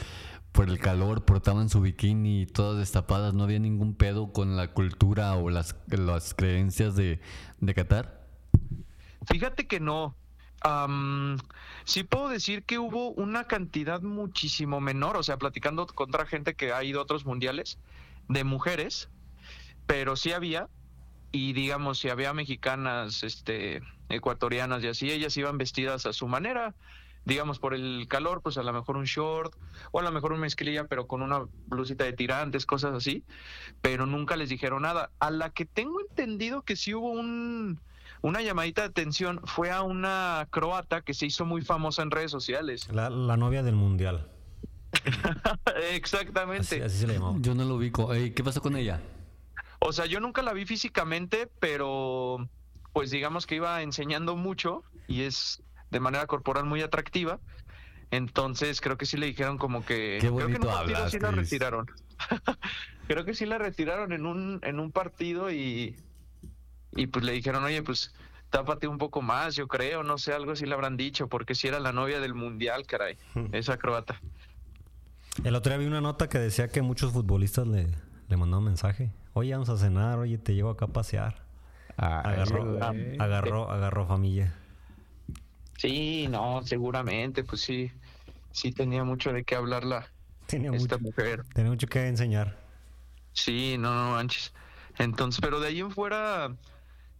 por el calor portaban su bikini todas destapadas, ¿no había ningún pedo con la cultura o las, las creencias de, de Qatar? Fíjate que no. Am, sí puedo decir que hubo una cantidad muchísimo menor, o sea, platicando con otra gente que ha ido a otros mundiales de mujeres, pero sí había, y digamos, si había mexicanas, este, ecuatorianas y así, ellas iban vestidas a su manera, digamos, por el calor, pues a lo mejor un short, o a lo mejor una mezclilla, pero con una blusita de tirantes, cosas así, pero nunca les dijeron nada. A la que tengo entendido que sí hubo un, una llamadita de atención fue a una croata que se hizo muy famosa en redes sociales. La, la novia del mundial. Exactamente. Así, así se le llamaba. Yo no lo ubico. Ey, ¿Qué pasó con ella? O sea, yo nunca la vi físicamente, pero pues digamos que iba enseñando mucho y es de manera corporal muy atractiva. Entonces creo que sí le dijeron como que Qué creo que en un partido hablas, sí la retiraron. creo que sí la retiraron en un en un partido y y pues le dijeron, "Oye, pues tápate un poco más, yo creo, no sé, algo así le habrán dicho, porque si era la novia del mundial, caray, esa croata." El otro día vi una nota que decía que muchos futbolistas le, le mandaban mensaje. Oye, vamos a cenar, oye, te llevo acá a pasear. Agarró, güey. agarró, agarró familia. Sí, no, seguramente, pues sí. Sí tenía mucho de qué hablar la Tenía esta mucho, mujer. tenía mucho que enseñar. Sí, no, no manches. Entonces, pero de ahí en fuera,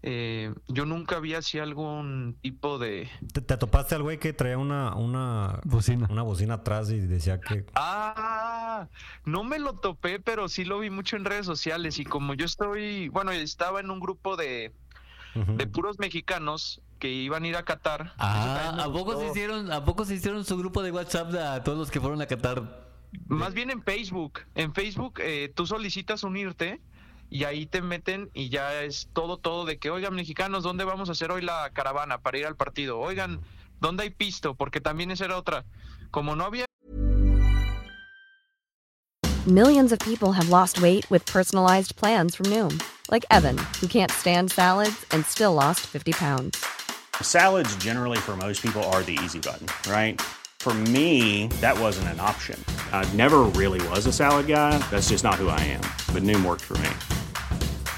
eh, yo nunca vi así algún tipo de... ¿Te, te topaste al güey que traía una, una, Bocina. una bocina atrás y decía que... Ah, no me lo topé, pero sí lo vi mucho en redes sociales y como yo estoy, bueno, estaba en un grupo de, de puros mexicanos que iban a ir a Qatar. Ah, ¿a poco, se hicieron, ¿a poco se hicieron su grupo de WhatsApp de a todos los que fueron a Qatar? Más bien en Facebook. En Facebook eh, tú solicitas unirte y ahí te meten y ya es todo, todo de que, oigan, mexicanos, ¿dónde vamos a hacer hoy la caravana para ir al partido? Oigan, ¿dónde hay pisto? Porque también esa era otra. Como no había Millions of people have lost weight with personalized plans from Noom, like Evan, who can't stand salads and still lost 50 pounds. Salads, generally, for most people, are the easy button, right? For me, that wasn't an option. I never really was a salad guy. That's just not who I am. But Noom worked for me.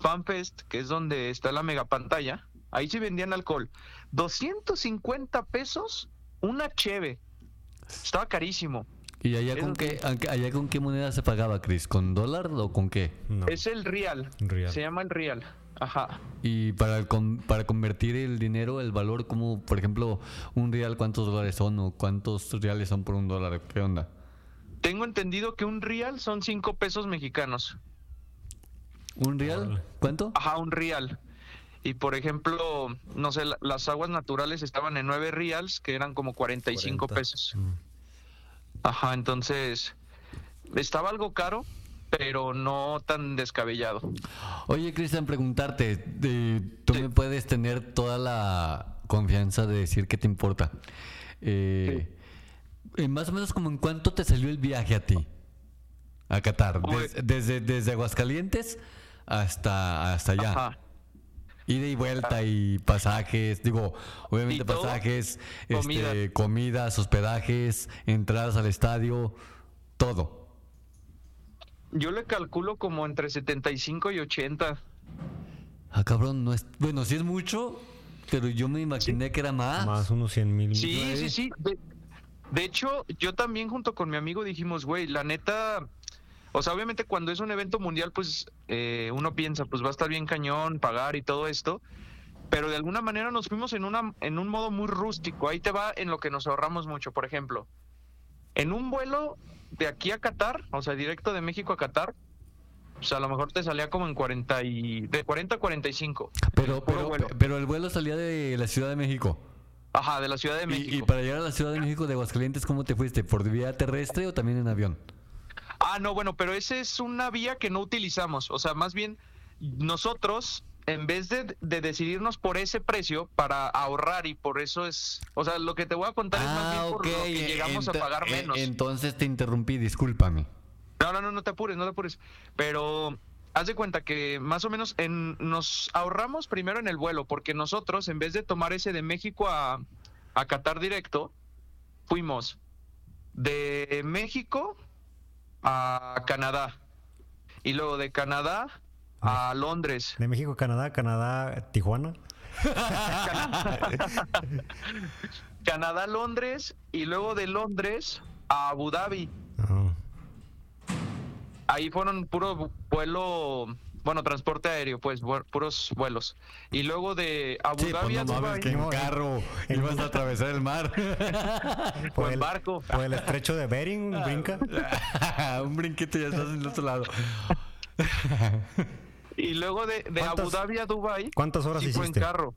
FanFest, que es donde está la mega pantalla. Ahí sí vendían alcohol. 250 pesos una cheve. Estaba carísimo. ¿Y allá con, qué, allá con qué moneda se pagaba, Chris? ¿Con dólar o con qué? No. Es el real. Real. Se llama el real. Ajá. Y para, el con- para convertir el dinero, el valor, como por ejemplo, un real, ¿cuántos dólares son? ¿O cuántos reales son por un dólar? ¿Qué onda? Tengo entendido que un real son 5 pesos mexicanos. ¿Un real? ¿Cuánto? Ajá, un real. Y por ejemplo, no sé, la- las aguas naturales estaban en 9 reals, que eran como 45 40. pesos. Mm. Ajá, entonces estaba algo caro, pero no tan descabellado. Oye, Cristian, preguntarte, de- tú me puedes tener toda la confianza de decir qué te importa. Eh, eh, más o menos como en cuánto te salió el viaje a ti. a Qatar. Des- desde, desde Aguascalientes hasta, hasta allá. Ajá. Ida y vuelta y pasajes, digo, obviamente todo, pasajes, comida. este, comidas, hospedajes, entradas al estadio, todo. Yo le calculo como entre 75 y 80. Ah, cabrón, no es, bueno, sí es mucho, pero yo me imaginé que era más. Más unos 100 mil. Sí, sí, sí. De, de hecho, yo también junto con mi amigo dijimos, güey, la neta, o sea, obviamente cuando es un evento mundial, pues eh, uno piensa, pues va a estar bien cañón, pagar y todo esto. Pero de alguna manera nos fuimos en, una, en un modo muy rústico. Ahí te va en lo que nos ahorramos mucho. Por ejemplo, en un vuelo de aquí a Qatar, o sea, directo de México a Qatar, pues a lo mejor te salía como en 40 y... de 40 a 45. Pero, pero, vuelo. pero el vuelo salía de la Ciudad de México. Ajá, de la Ciudad de Y, México. y para llegar a la Ciudad de México de Aguascalientes, ¿cómo te fuiste? ¿Por vía terrestre o también en avión? Ah, no, bueno, pero esa es una vía que no utilizamos. O sea, más bien nosotros, en vez de, de decidirnos por ese precio para ahorrar y por eso es, o sea, lo que te voy a contar es más bien por lo que llegamos a Ah, pagar eh, menos. Entonces te interrumpí, discúlpame. No, no, no, no te apures, no te apures. Pero haz de cuenta que más o menos en, nos ahorramos primero en el vuelo, porque nosotros, en vez de tomar ese de México a, a Qatar directo, fuimos de México a Canadá. Y luego de Canadá a Londres. De México, Canadá, Canadá, Tijuana. Canadá, Londres. Y luego de Londres a Abu Dhabi. Ajá. Ahí fueron puro vu- vuelo, bueno, transporte aéreo, pues, puros vuelos. Y luego de Abu Sí, Dhabi pues a no mames, Dubái, que en carro ibas a atravesar el mar. o en barco. Por el estrecho de Bering, brinca. Un brinquito y ya estás en el otro lado. Y luego de, de Abu ¿Cuántas- Dhabi a Dubai cuántas horas sí fue en hiciste? carro.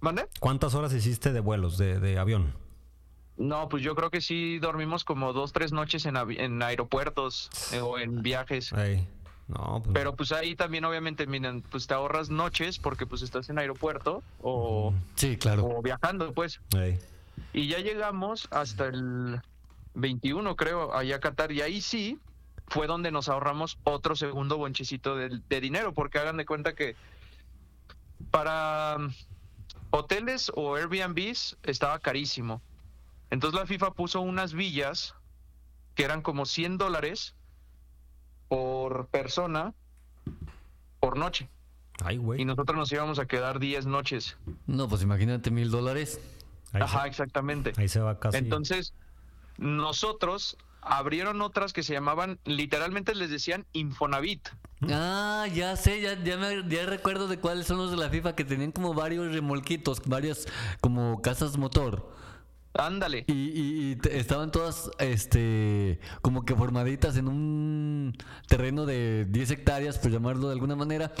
¿Mande? ¿Cuántas horas hiciste de vuelos, de, de avión? No, pues yo creo que sí dormimos como dos, tres noches en, en aeropuertos eh, o en viajes. Ey. No, pues. Pero pues ahí también obviamente, miren, pues te ahorras noches porque pues estás en aeropuerto o, Sí, claro. o viajando, pues. Y ya llegamos hasta el 21, creo, allá a Qatar. Y ahí sí fue donde nos ahorramos otro segundo bonchecito de, de dinero, porque hagan de cuenta que para um, hoteles o Airbnbs estaba carísimo. Entonces la FIFA puso unas villas que eran como 100 dólares por persona por noche. Ay, Y güey. nosotros nos íbamos a quedar 10 noches. No, pues imagínate mil dólares. Ajá, se, exactamente. ahí se va casi. Entonces, nosotros abrieron otras que se llamaban, literalmente les decían Infonavit. Ah, ya sé, ya, ya, me, ya recuerdo de cuáles son los de la FIFA que tenían como varios remolquitos, varias como casas motor. Ándale. Y, y- y te- estaban todas este como que formaditas en un terreno de 10 hectáreas, por llamarlo de alguna manera,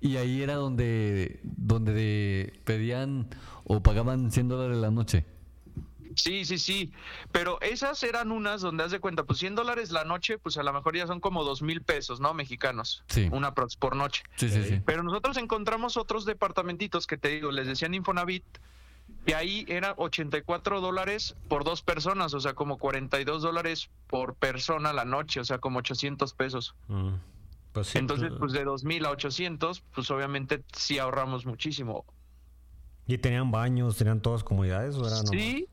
y ahí era donde, donde de- pedían o pagaban 100 dólares la noche. Sí, sí, sí. Pero esas eran unas donde haz de cuenta, pues 100 dólares la noche, pues a lo mejor ya son como dos mil pesos, ¿no? Mexicanos. Sí. Una por noche. Sí, sí, sí. Pero nosotros encontramos otros departamentitos que te digo, les decían Infonavit, que ahí era 84 dólares por dos personas, o sea, como 42 dólares por persona la noche, o sea, como 800 pesos. Mm. Pues sí. Entonces, pues- pues de 2.000 a 800, pues obviamente sí ahorramos muchísimo. ¿Y tenían baños, tenían todas comodidades o? Sí,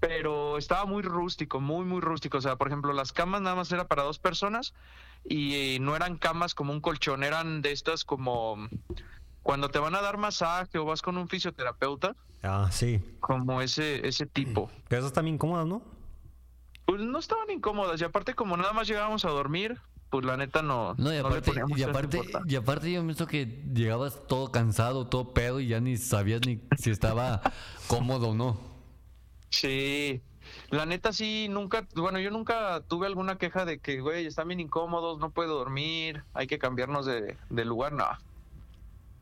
pero estaba muy rústico, muy, muy rústico. O sea, por ejemplo, las camas nada más era para dos personas y eh, no eran camas como un colchón, eran de estas como cuando te van a dar masaje o vas con un fisioterapeuta, Ah, sí. como ese, ese tipo. Pero esas también incómodas, ¿no? Pues no estaban incómodas y aparte como nada más llegábamos a dormir, pues la neta no. No, y aparte, poníamos y aparte, y aparte yo pienso que llegabas todo cansado, todo pedo y ya ni sabías ni si estaba cómodo o no. Sí, la neta sí, nunca, bueno, yo nunca tuve alguna queja de que, güey, están bien incómodos, no puedo dormir, hay que cambiarnos de, de lugar, no.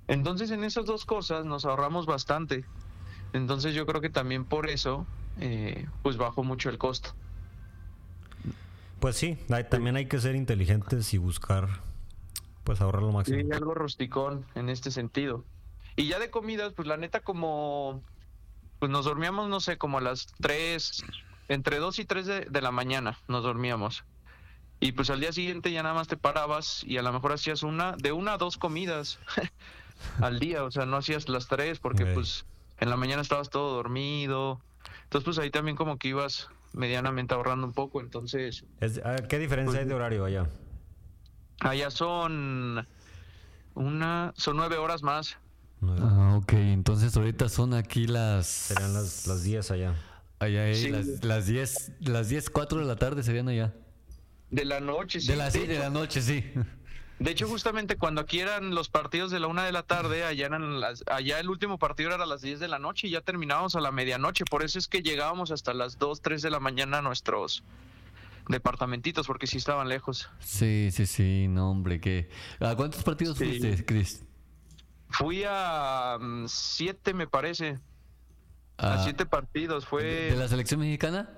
Entonces en esas dos cosas nos ahorramos bastante. Entonces yo creo que también por eso, eh, pues bajó mucho el costo. Pues sí, hay- también hay que ser inteligentes y buscar, pues ahorrar lo máximo. Sí, algo rusticón en este sentido. Y ya de comidas, pues la neta como, pues nos dormíamos, no sé, como a las 3, entre 2 y 3 de, de la mañana nos dormíamos. Y pues al día siguiente ya nada más te parabas y a lo mejor hacías una, de una a dos comidas al día, o sea, no hacías las tres porque pues en la mañana estabas todo dormido. Entonces pues ahí también como que ibas medianamente ahorrando un poco, entonces Es- ah, ¿Qué diferencia hay de horario allá? allá son una, son nueve horas más. Ah, ok, entonces ahorita son aquí las... Serían las, las 10 allá. Allá, eh, Sí. las, las 10, las 10, 4 de la tarde serían allá. De la noche, sí. De las de 6 de la noche, sí. De hecho, justamente cuando aquí eran los partidos de la una de la tarde, allá, eran las, allá el último partido era a las 10 de la noche y ya terminábamos a la medianoche. Por eso es que llegábamos hasta las 2, 3 de la mañana a nuestros departamentitos, porque sí estaban lejos. Sí, sí, sí, no, hombre, que... ¿A cuántos partidos Sí. fuiste, Chris? Fui a mm, siete, me parece. A Ah, siete partidos. Fue ¿De la selección mexicana?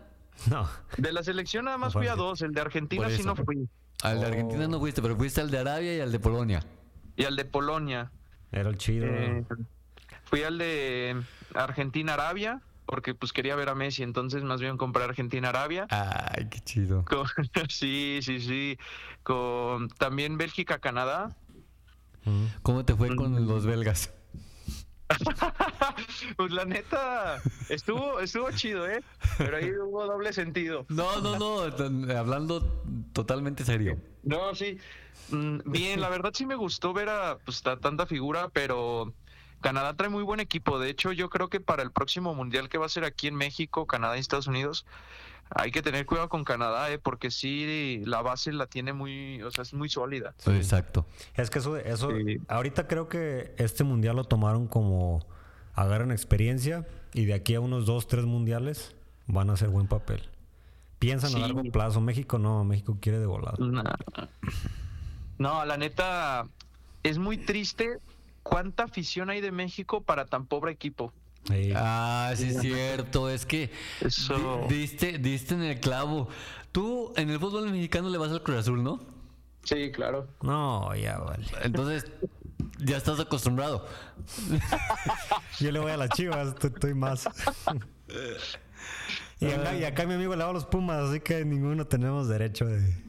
No. de la selección nada más fui a dos. El de Argentina sí no fui. Al de Argentina no fuiste, pero fuiste al de Arabia y al de Polonia. Y al de Polonia. Era el chido. Eh, fui al de Argentina-Arabia, porque pues quería ver a Messi, entonces más bien compré Argentina-Arabia. Ay, qué chido. Con- sí, sí, sí. Con también Bélgica-Canadá. Mm. ¿Cómo te fue con los belgas? pues la neta, estuvo, estuvo chido, ¿eh? Pero ahí hubo doble sentido. No, no, no, hablando totalmente serio. No, sí. Mm, Bien, la verdad sí me gustó ver a pues, ta- tanta figura, pero Canadá trae muy buen equipo. De hecho, yo creo que para el próximo mundial que va a ser aquí en México, Canadá y Estados Unidos, hay que tener cuidado con Canadá, ¿eh? porque sí, la base la tiene muy, o sea, es muy sólida. Exacto. Es que eso, eso Sí. ahorita creo que este mundial lo tomaron como agarran experiencia y de aquí a unos dos, tres mundiales van a hacer buen papel. Piensan Sí. a largo plazo. México no, México quiere de volada. Nah. No, la neta, es muy triste cuánta afición hay de México para tan pobre equipo. Ah, sí es cierto, es que Eso. diste, diste en el clavo. Tú en el fútbol mexicano le vas al Cruz Azul, ¿no? Sí, claro. No, ya vale. Entonces ya estás acostumbrado. Yo le voy a las chivas, estoy, estoy más. y, acá, y acá mi amigo le va a los Pumas, así que ninguno tenemos derecho de.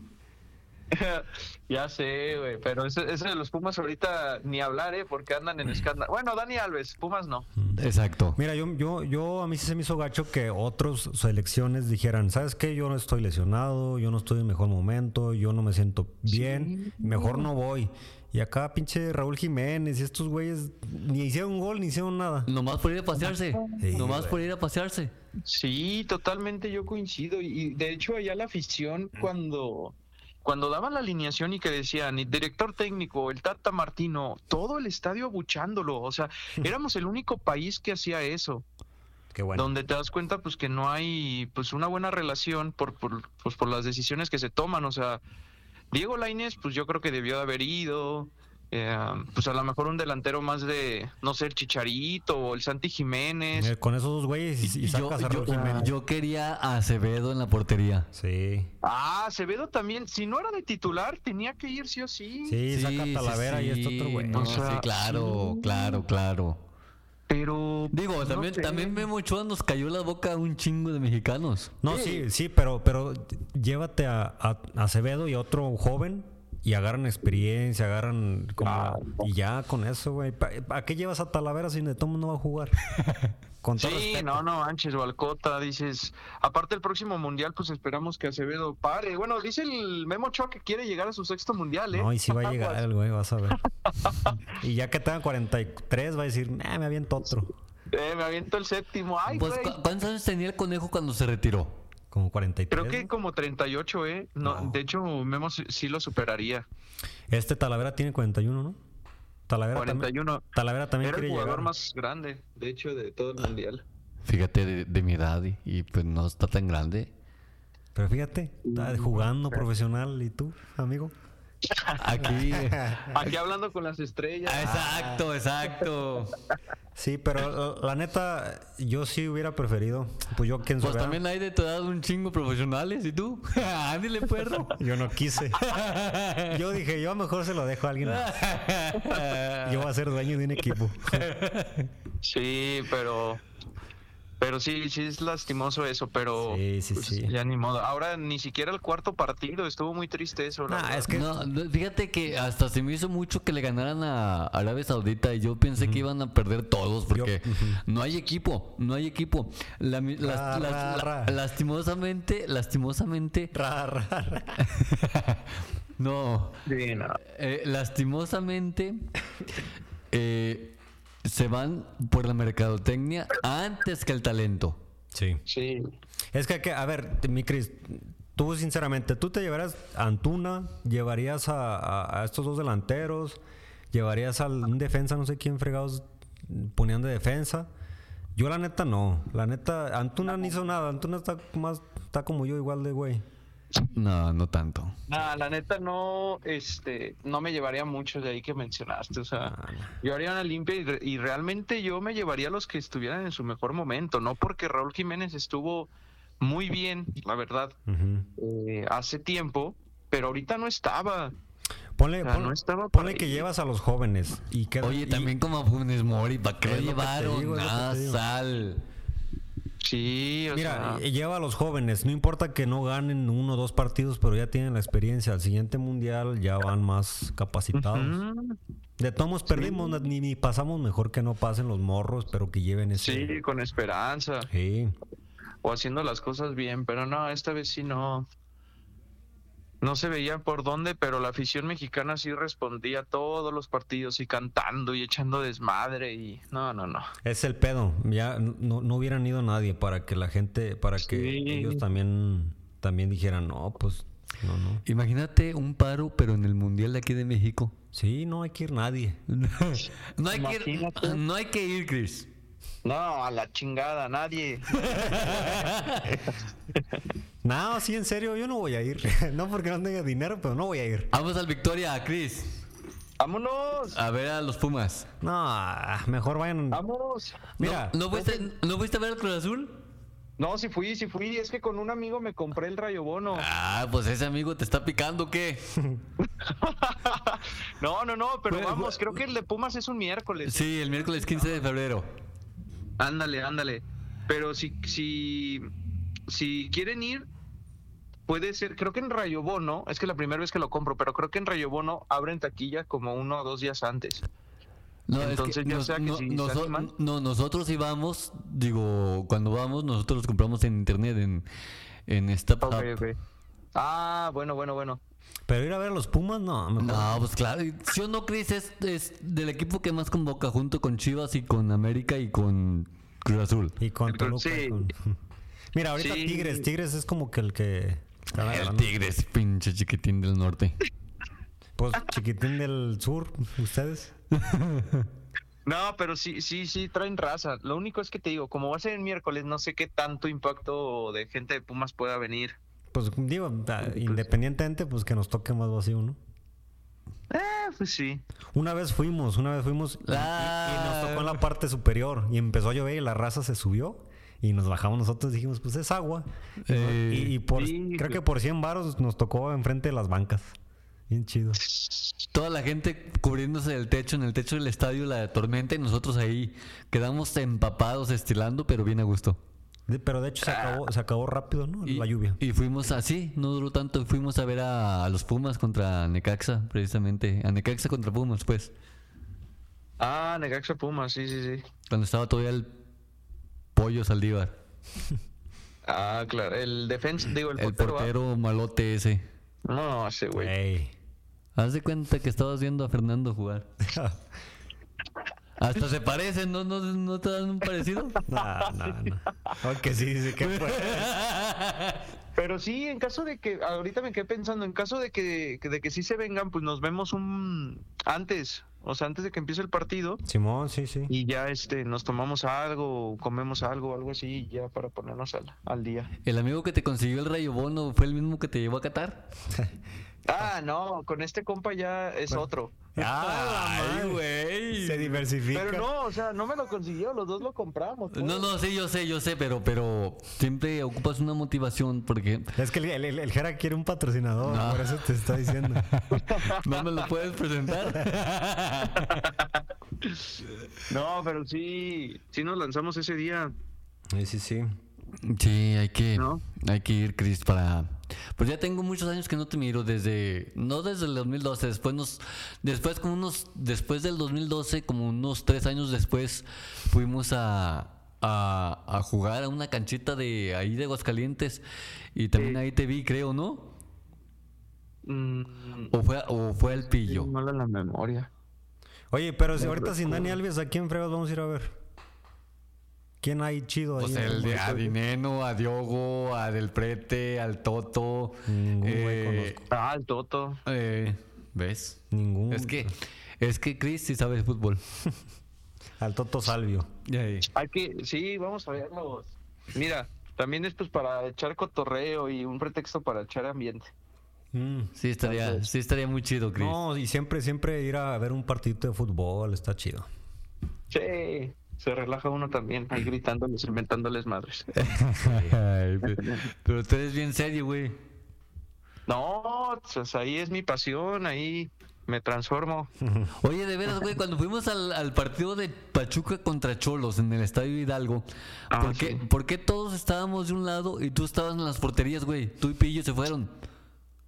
ya sé, güey, pero ese, ese de los Pumas ahorita ni hablar, ¿eh? Porque andan en escándalo. Bueno, Dani Alves, Pumas no. Exacto. Mira, yo, yo, yo a mí sí se me hizo gacho que otros selecciones dijeran, ¿sabes qué? Yo no estoy lesionado, yo no estoy en mejor momento, yo no me siento bien, mejor no voy. Y acá pinche Raúl Jiménez y estos güeyes ni hicieron un gol ni hicieron nada. Nomás por ir a pasearse. Sí, Nomás güey. por ir a pasearse. Sí, totalmente yo coincido. Y y de hecho, allá la afición, cuando, cuando daban la alineación y que decían, director técnico, el Tata Martino, todo el estadio abuchándolo. O sea, éramos el único país que hacía eso. Qué bueno. donde te das cuenta pues que no hay pues una buena relación por, por, pues, por las decisiones que se toman. O sea, Diego Lainez, pues yo creo que debió de haber ido. Eh, pues a lo mejor un delantero más de, no sé, el Chicharito o el Santi Jiménez. Eh, Con esos dos güeyes y, y Yo, sacas a yo- Raúl Jiménez. yo quería a Acevedo en la portería. Sí. Ah, Acevedo también, si no era de titular, tenía que ir sí o sí. Sí, saca Talavera y este otro güey. No, O sea, sí, claro, sí. claro, claro. Pero. Digo, no también, sé. también Memo Ochoa nos cayó la boca a un chingo de mexicanos. No, sí, sí, pero, pero llévate a, a- a Acevedo y a otro joven y agarran experiencia, agarran como... Ah, y ya con eso, güey. ¿Para qué llevas a Talavera si de todo mundo va a jugar? Con todo Sí, respeto. no, no, Anches o Alcota, dices. Aparte, el próximo mundial, pues esperamos que Acevedo pare. Bueno, dice el Memo Ochoa que quiere llegar a su sexto mundial, ¿eh? No, y si va a llegar el güey, vas a ver. y ya que tenga 43, va a decir, "Nah, me aviento otro. Eh, me aviento el séptimo. Ay, Pues, güey. ¿cu- ¿Cuántos años tenía el conejo cuando se retiró? Como 43. Creo que ¿no? como 38, ¿eh? No, No. De hecho, Memo sí- lo superaría. Este Talavera tiene 41, ¿no? Talavera 41. También, Talavera también Era el jugador llegar. más grande, de hecho, de todo el mundial. Fíjate, de, de mi edad y, y, pues no está tan grande. Pero fíjate, está jugando profesional y tú, amigo. Aquí. Aquí hablando con las estrellas. Ah, exacto, exacto. Sí, pero la, la neta, yo sí hubiera preferido. Pues yo, ¿quién Pues también hay de tu edad un chingo profesionales, ¿y tú? Ándale, perro. Yo no quise. Yo dije, yo mejor se lo dejo a alguien más. Yo voy a ser dueño de un equipo. Sí, pero. Pero sí, sí es lastimoso eso, pero Sí, sí, pues, sí. ya ni modo. Ahora ni siquiera el cuarto partido, estuvo muy triste eso. la Nah, es que No, no, fíjate que hasta se me hizo mucho que le ganaran a Arabia Saudita y yo pensé que iban a perder todos porque no hay equipo, no hay equipo. La la- lastimosamente, lastimosamente, Ra, ra, ra. no, Sí, no. eh, lastimosamente eh, se van por la mercadotecnia antes que el talento. Sí. Sí. Es que, que, a ver, mi Cris, tú sinceramente, ¿tú te llevarías a Antuna? ¿Llevarías a, a- a estos dos delanteros? ¿Llevarías a un defensa, no sé quién fregados ponían de defensa? Yo la neta no. La neta, Antuna no hizo nada. Antuna está más, está como yo igual de güey. No, no tanto. Nah, la neta no, este, no me llevaría mucho de ahí que mencionaste, o sea, yo haría una limpia y, re- y realmente yo me llevaría a los que estuvieran en su mejor momento, no porque Raúl Jiménez estuvo muy bien, la verdad, eh, hace tiempo, pero ahorita no estaba. Ponle, O sea, pon- no estaba por ponle ahí. que llevas a los jóvenes. Y que, Oye, y- también como a Funes Mori, ¿para qué lo llevaron? digo, Ah, sal. Sí, o Mira, sea, lleva a los jóvenes. No importa que no ganen uno o dos partidos, pero ya tienen la experiencia. Al siguiente mundial ya van más capacitados. mm, De todos perdimos, ni, ni pasamos mejor que no pasen los morros, pero que lleven ese. sí, con esperanza, Sí. o haciendo las cosas bien, pero no, esta vez sí no. No se veía por dónde, pero la afición mexicana sí respondía a todos los partidos y cantando y echando desmadre y no, no, no. Es el pedo. Ya no, no hubieran ido nadie para que la gente, para que ellos también, también dijeran, no, pues, no, no. Imagínate un paro, pero en el Mundial de aquí de México. Sí, no hay que ir nadie. no, hay que ir, no hay que ir, Chris. No, a la chingada, nadie. No, sí, en serio, yo no voy a ir. no porque no tenga dinero, pero no voy a ir. Vamos al Victoria, Chris. ¡Vámonos! A ver a los Pumas. No, mejor vayan. ¡Vamos! Mira, ¿No, no fuiste, ¿No fuiste a ver al Cruz Azul? No, sí fui, sí fui. Es que con un amigo me compré el Rayo Bono. Ah, pues ese amigo te está picando, ¿o ¿qué? no, no, no, pero Bueno, vamos, creo que el de Pumas es un miércoles. Sí, el miércoles 15 de febrero. Ándale, ándale. Pero si, si, si quieren ir, puede ser, creo que en Rayo Bono, es que la primera vez que lo compro, pero creo que en Rayo Bono abren taquilla como uno o dos días antes. No, es Entonces, ya sea que si se noso- animan. no, nosotros íbamos, digo, cuando vamos, nosotros los compramos en internet, en, en ok. Ah, bueno, bueno, bueno. Pero ir a ver a los Pumas, no. mejor- No, pues claro, si o no, Chris, es, es del equipo que más convoca junto con Chivas y con América y con Cruz Azul. Y con Toluca, sí. con- Mira, ahorita Sí. Tigres, Tigres es como que el que. El. Tigres, pinche chiquitín del norte. Pues chiquitín del sur, ustedes. No, pero sí, sí, sí, traen raza. Lo único es que te digo, como va a ser el miércoles, no sé qué tanto impacto de gente de Pumas pueda venir. Pues digo, ah, independientemente, pues que nos toque más vacío, ¿no? Eh, pues sí. Una vez fuimos, una vez fuimos y, y- y Ah. nos tocó en la parte superior y empezó a llover y la raza se subió y nos bajamos nosotros dijimos, pues es agua. Y- Eh, y, y por, sí, creo que por 100 varos nos tocó enfrente de las bancas. Bien chido. Toda la gente cubriéndose del techo, en el techo del estadio, la tormenta, y nosotros ahí quedamos empapados, estilando, pero bien a gusto. De- pero de hecho se acabó, se acabó rápido, ¿no? Y, la lluvia. Y fuimos así, no duró tanto. Fuimos a ver a, a los Pumas contra Necaxa, precisamente. A Necaxa contra Pumas, pues. Ah, Necaxa Pumas, sí, sí, sí. Cuando estaba todavía el pollo Saldívar. Ah, claro. El defensa, digo, el, El portero. ¿va? portero malote ese. No, ese güey. Ey. Haz de cuenta que estabas viendo a Fernando jugar. Hasta se parecen, ¿no, no, no te dan un parecido? No, no, no. Aunque sí, dice que fue. Pero sí, en caso de que, ahorita me quedé pensando, en caso de que, de que sí se vengan, pues nos vemos un antes, o sea, antes de que empiece el partido Simón, sí, sí. y ya este nos tomamos algo, comemos algo, algo así, ya para ponernos al, al día. El amigo que te consiguió el rayo bono fue el mismo que te llevó a Qatar. Ah, no, con este compa ya es otro. Ay, güey. Se diversifica. Pero no, o sea, no me lo consiguió, los dos lo compramos. pues. No, no, sí, yo sé, yo sé, pero, pero siempre ocupas una motivación porque Es que el, el, el- el Jera quiere un patrocinador, No. por eso te está diciendo. no me lo puedes presentar. No, pero sí, sí nos lanzamos ese día. Sí, sí, sí. Sí, hay que, ¿No? hay que ir, Chris, para... Pues ya tengo muchos años que no te miro desde... No desde el 2012, después nos... Después como unos... Después del 2012, como unos tres años después, fuimos a... A, a jugar a una canchita de ahí de Aguascalientes y también ahí te vi, creo, ¿no? Mm, ¿O fue, o fue el pillo? mala la memoria. Oye, pero si ahorita sin Dani Alves, ¿a quién fregas vamos a ir a ver? ¿Quién hay chido ahí? Pues el de a Dineno, a Diogo, a Del Prete, al Toto. Ningún güey eh, conozco. Ah, el Toto. eh, ¿Ves? Ningún. Es que, es que Chris sí sabe de fútbol. Al Toto Salvio. Hay que, sí, vamos a verlos. Mira, también es pues para echar cotorreo y un pretexto para echar ambiente. Mm. Sí estaría, sí estaría muy chido, Chris. No, y siempre, siempre ir a ver un partidito de fútbol, está chido. Sí, se relaja uno también ahí gritándoles, inventándoles madres. Pero tú eres bien serio, güey. No, pues ahí es mi pasión, ahí me transformo. Oye, de veras, güey, cuando fuimos al, al partido de Pachuca contra Cholos en el Estadio Hidalgo, Ah, ¿por, qué, sí. por qué todos estábamos de un lado y tú estabas en las porterías, güey? Tú y Pillo se fueron.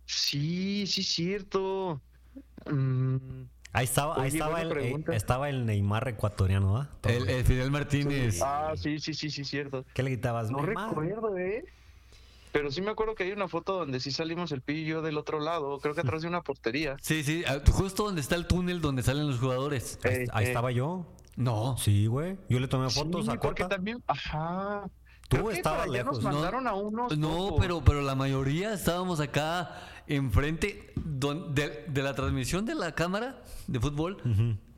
Sí, sí, cierto. Mm, Ahí estaba, ahí estaba, el, eh, estaba el Neymar ecuatoriano, ¿ah? El, el Fidel Martínez. ah, sí, sí, sí, sí, cierto. ¿Qué le gritabas? No Neymar. recuerdo, ¿eh? Pero sí me acuerdo que hay una foto donde sí salimos el pillo y yo del otro lado, creo que atrás de una portería. Sí, sí, ah, justo donde está el túnel donde salen los jugadores. Ahí, Eh, ahí eh, estaba yo. No. Sí, güey. Yo le tomé Sí, fotos a porque Cota. también, ajá. Tú estabas para allá lejos. nos No, mandaron a unos. No, pero, pero la mayoría estábamos acá enfrente don- de, de la transmisión de la cámara de fútbol,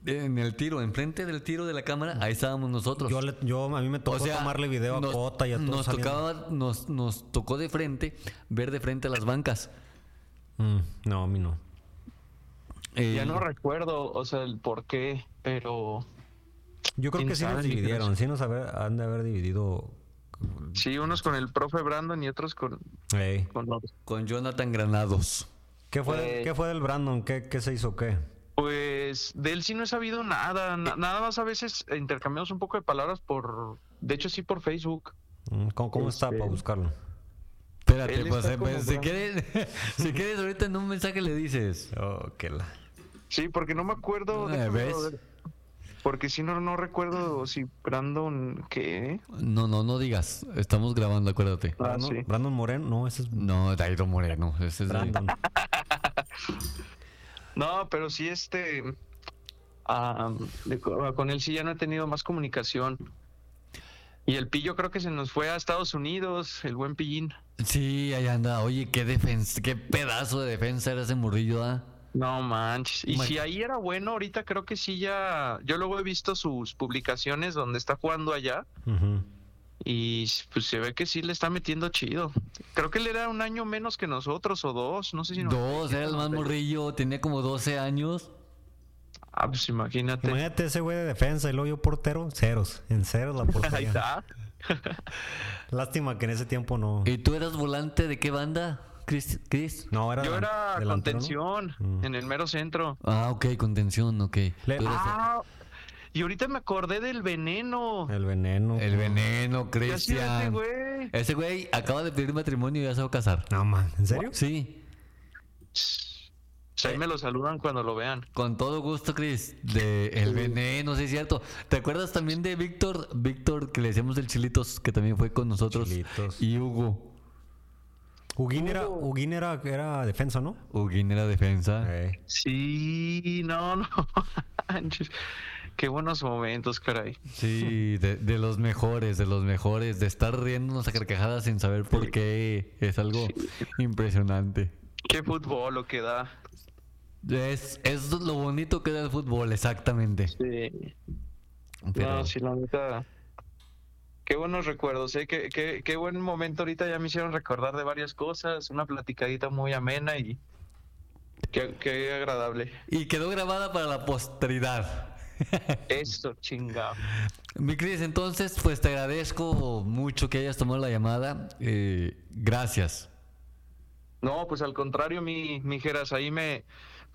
en el tiro, enfrente del tiro de la cámara, ahí estábamos nosotros. Yo, le- yo- a mí me tocó tomarle video a nos- Cota y a todos. nos tocaba, nos, nos tocó de frente, ver de frente a las bancas. Mm, no, a mí no. Eh, Ya no recuerdo, o sea, el por qué, pero Yo creo ¿Quién que sí nos dividieron. Sí nos haber- han de haber dividido. Sí, unos con el profe Brandon y otros con, con con Jonathan Granados. ¿Qué fue, Pues- ¿Qué fue del Brandon? ¿Qué, qué se hizo qué? Pues de él sí no he sabido nada, na- nada más a veces intercambiamos un poco de palabras por, de hecho sí por Facebook. Mm, ¿Cómo, cómo está Este- para buscarlo? Espérate, Él pues, eh, pues, si quieres, si quieres ahorita en un mensaje le dices. Oh, qué la. Sí, porque no me acuerdo. Eh, ¿ves? ver. Porque si no, no recuerdo si Brandon, ¿qué? No, no, no digas. Estamos grabando, acuérdate. Ah, Brandon, sí. Brandon Moreno, no, ese es No, Dairo Moreno. Ese es Brandon. No, pero sí este... ah, de- con él sí ya no he tenido más comunicación. Y el pillo creo que se nos fue a Estados Unidos, el buen pillín. Sí, ahí anda. Oye, qué defensa, qué pedazo de defensa era ese morrillo, ¿ah? No manches. Y si ahí era bueno, ahorita creo que sí ya... Yo luego he visto sus publicaciones donde está jugando allá. Y pues se ve que sí le está metiendo chido. Creo que él era un año menos que nosotros o dos, no sé si no. Dos, era el más morrillo, tenía como 12 años. Ah, pues imagínate. Imagínate ese güey de defensa y luego yo portero, ceros. En ceros la Ahí portería. está. Lástima que en ese tiempo no. ¿Y tú eras volante de qué banda, Chris? Chris? No, era Yo era contención Mm. en el mero centro. Ah, ok, contención, ok. Le- Ah, y ahorita me acordé del veneno. El veneno. el veneno, ¿Qué hacía ese Cristian. güey? Ese güey acaba de pedir matrimonio y ya se va a casar. No, man, ¿en serio? Sí, ahí me lo saludan cuando lo vean. con todo gusto, Chris. De El Veneno, sí es cierto. ¿Te acuerdas también de Víctor? Víctor, que le decíamos del Chilitos, que también fue con nosotros. Chilitos. Y Hugo. Huguín era, Huguín era, era defensa, ¿no? Huguín era defensa. Eh. Sí, no, no. Qué buenos momentos, caray. Sí, de, de los mejores, de los mejores. De estar riéndonos a carcajadas sin saber por qué. Es algo impresionante. Qué fútbol lo que da. Es, es lo bonito que da el fútbol, exactamente. Sí. Pero- No, sí, la neta. Qué buenos recuerdos, ¿eh? Qué, qué, qué buen momento ahorita ya me hicieron recordar de varias cosas. Una platicadita muy amena y qué, qué agradable. Y quedó grabada para la posteridad. Esto, chingado. Mi Cris, entonces, pues te agradezco mucho que hayas tomado la llamada. Eh, gracias. No, pues al contrario, mi, mi Geras, ahí me,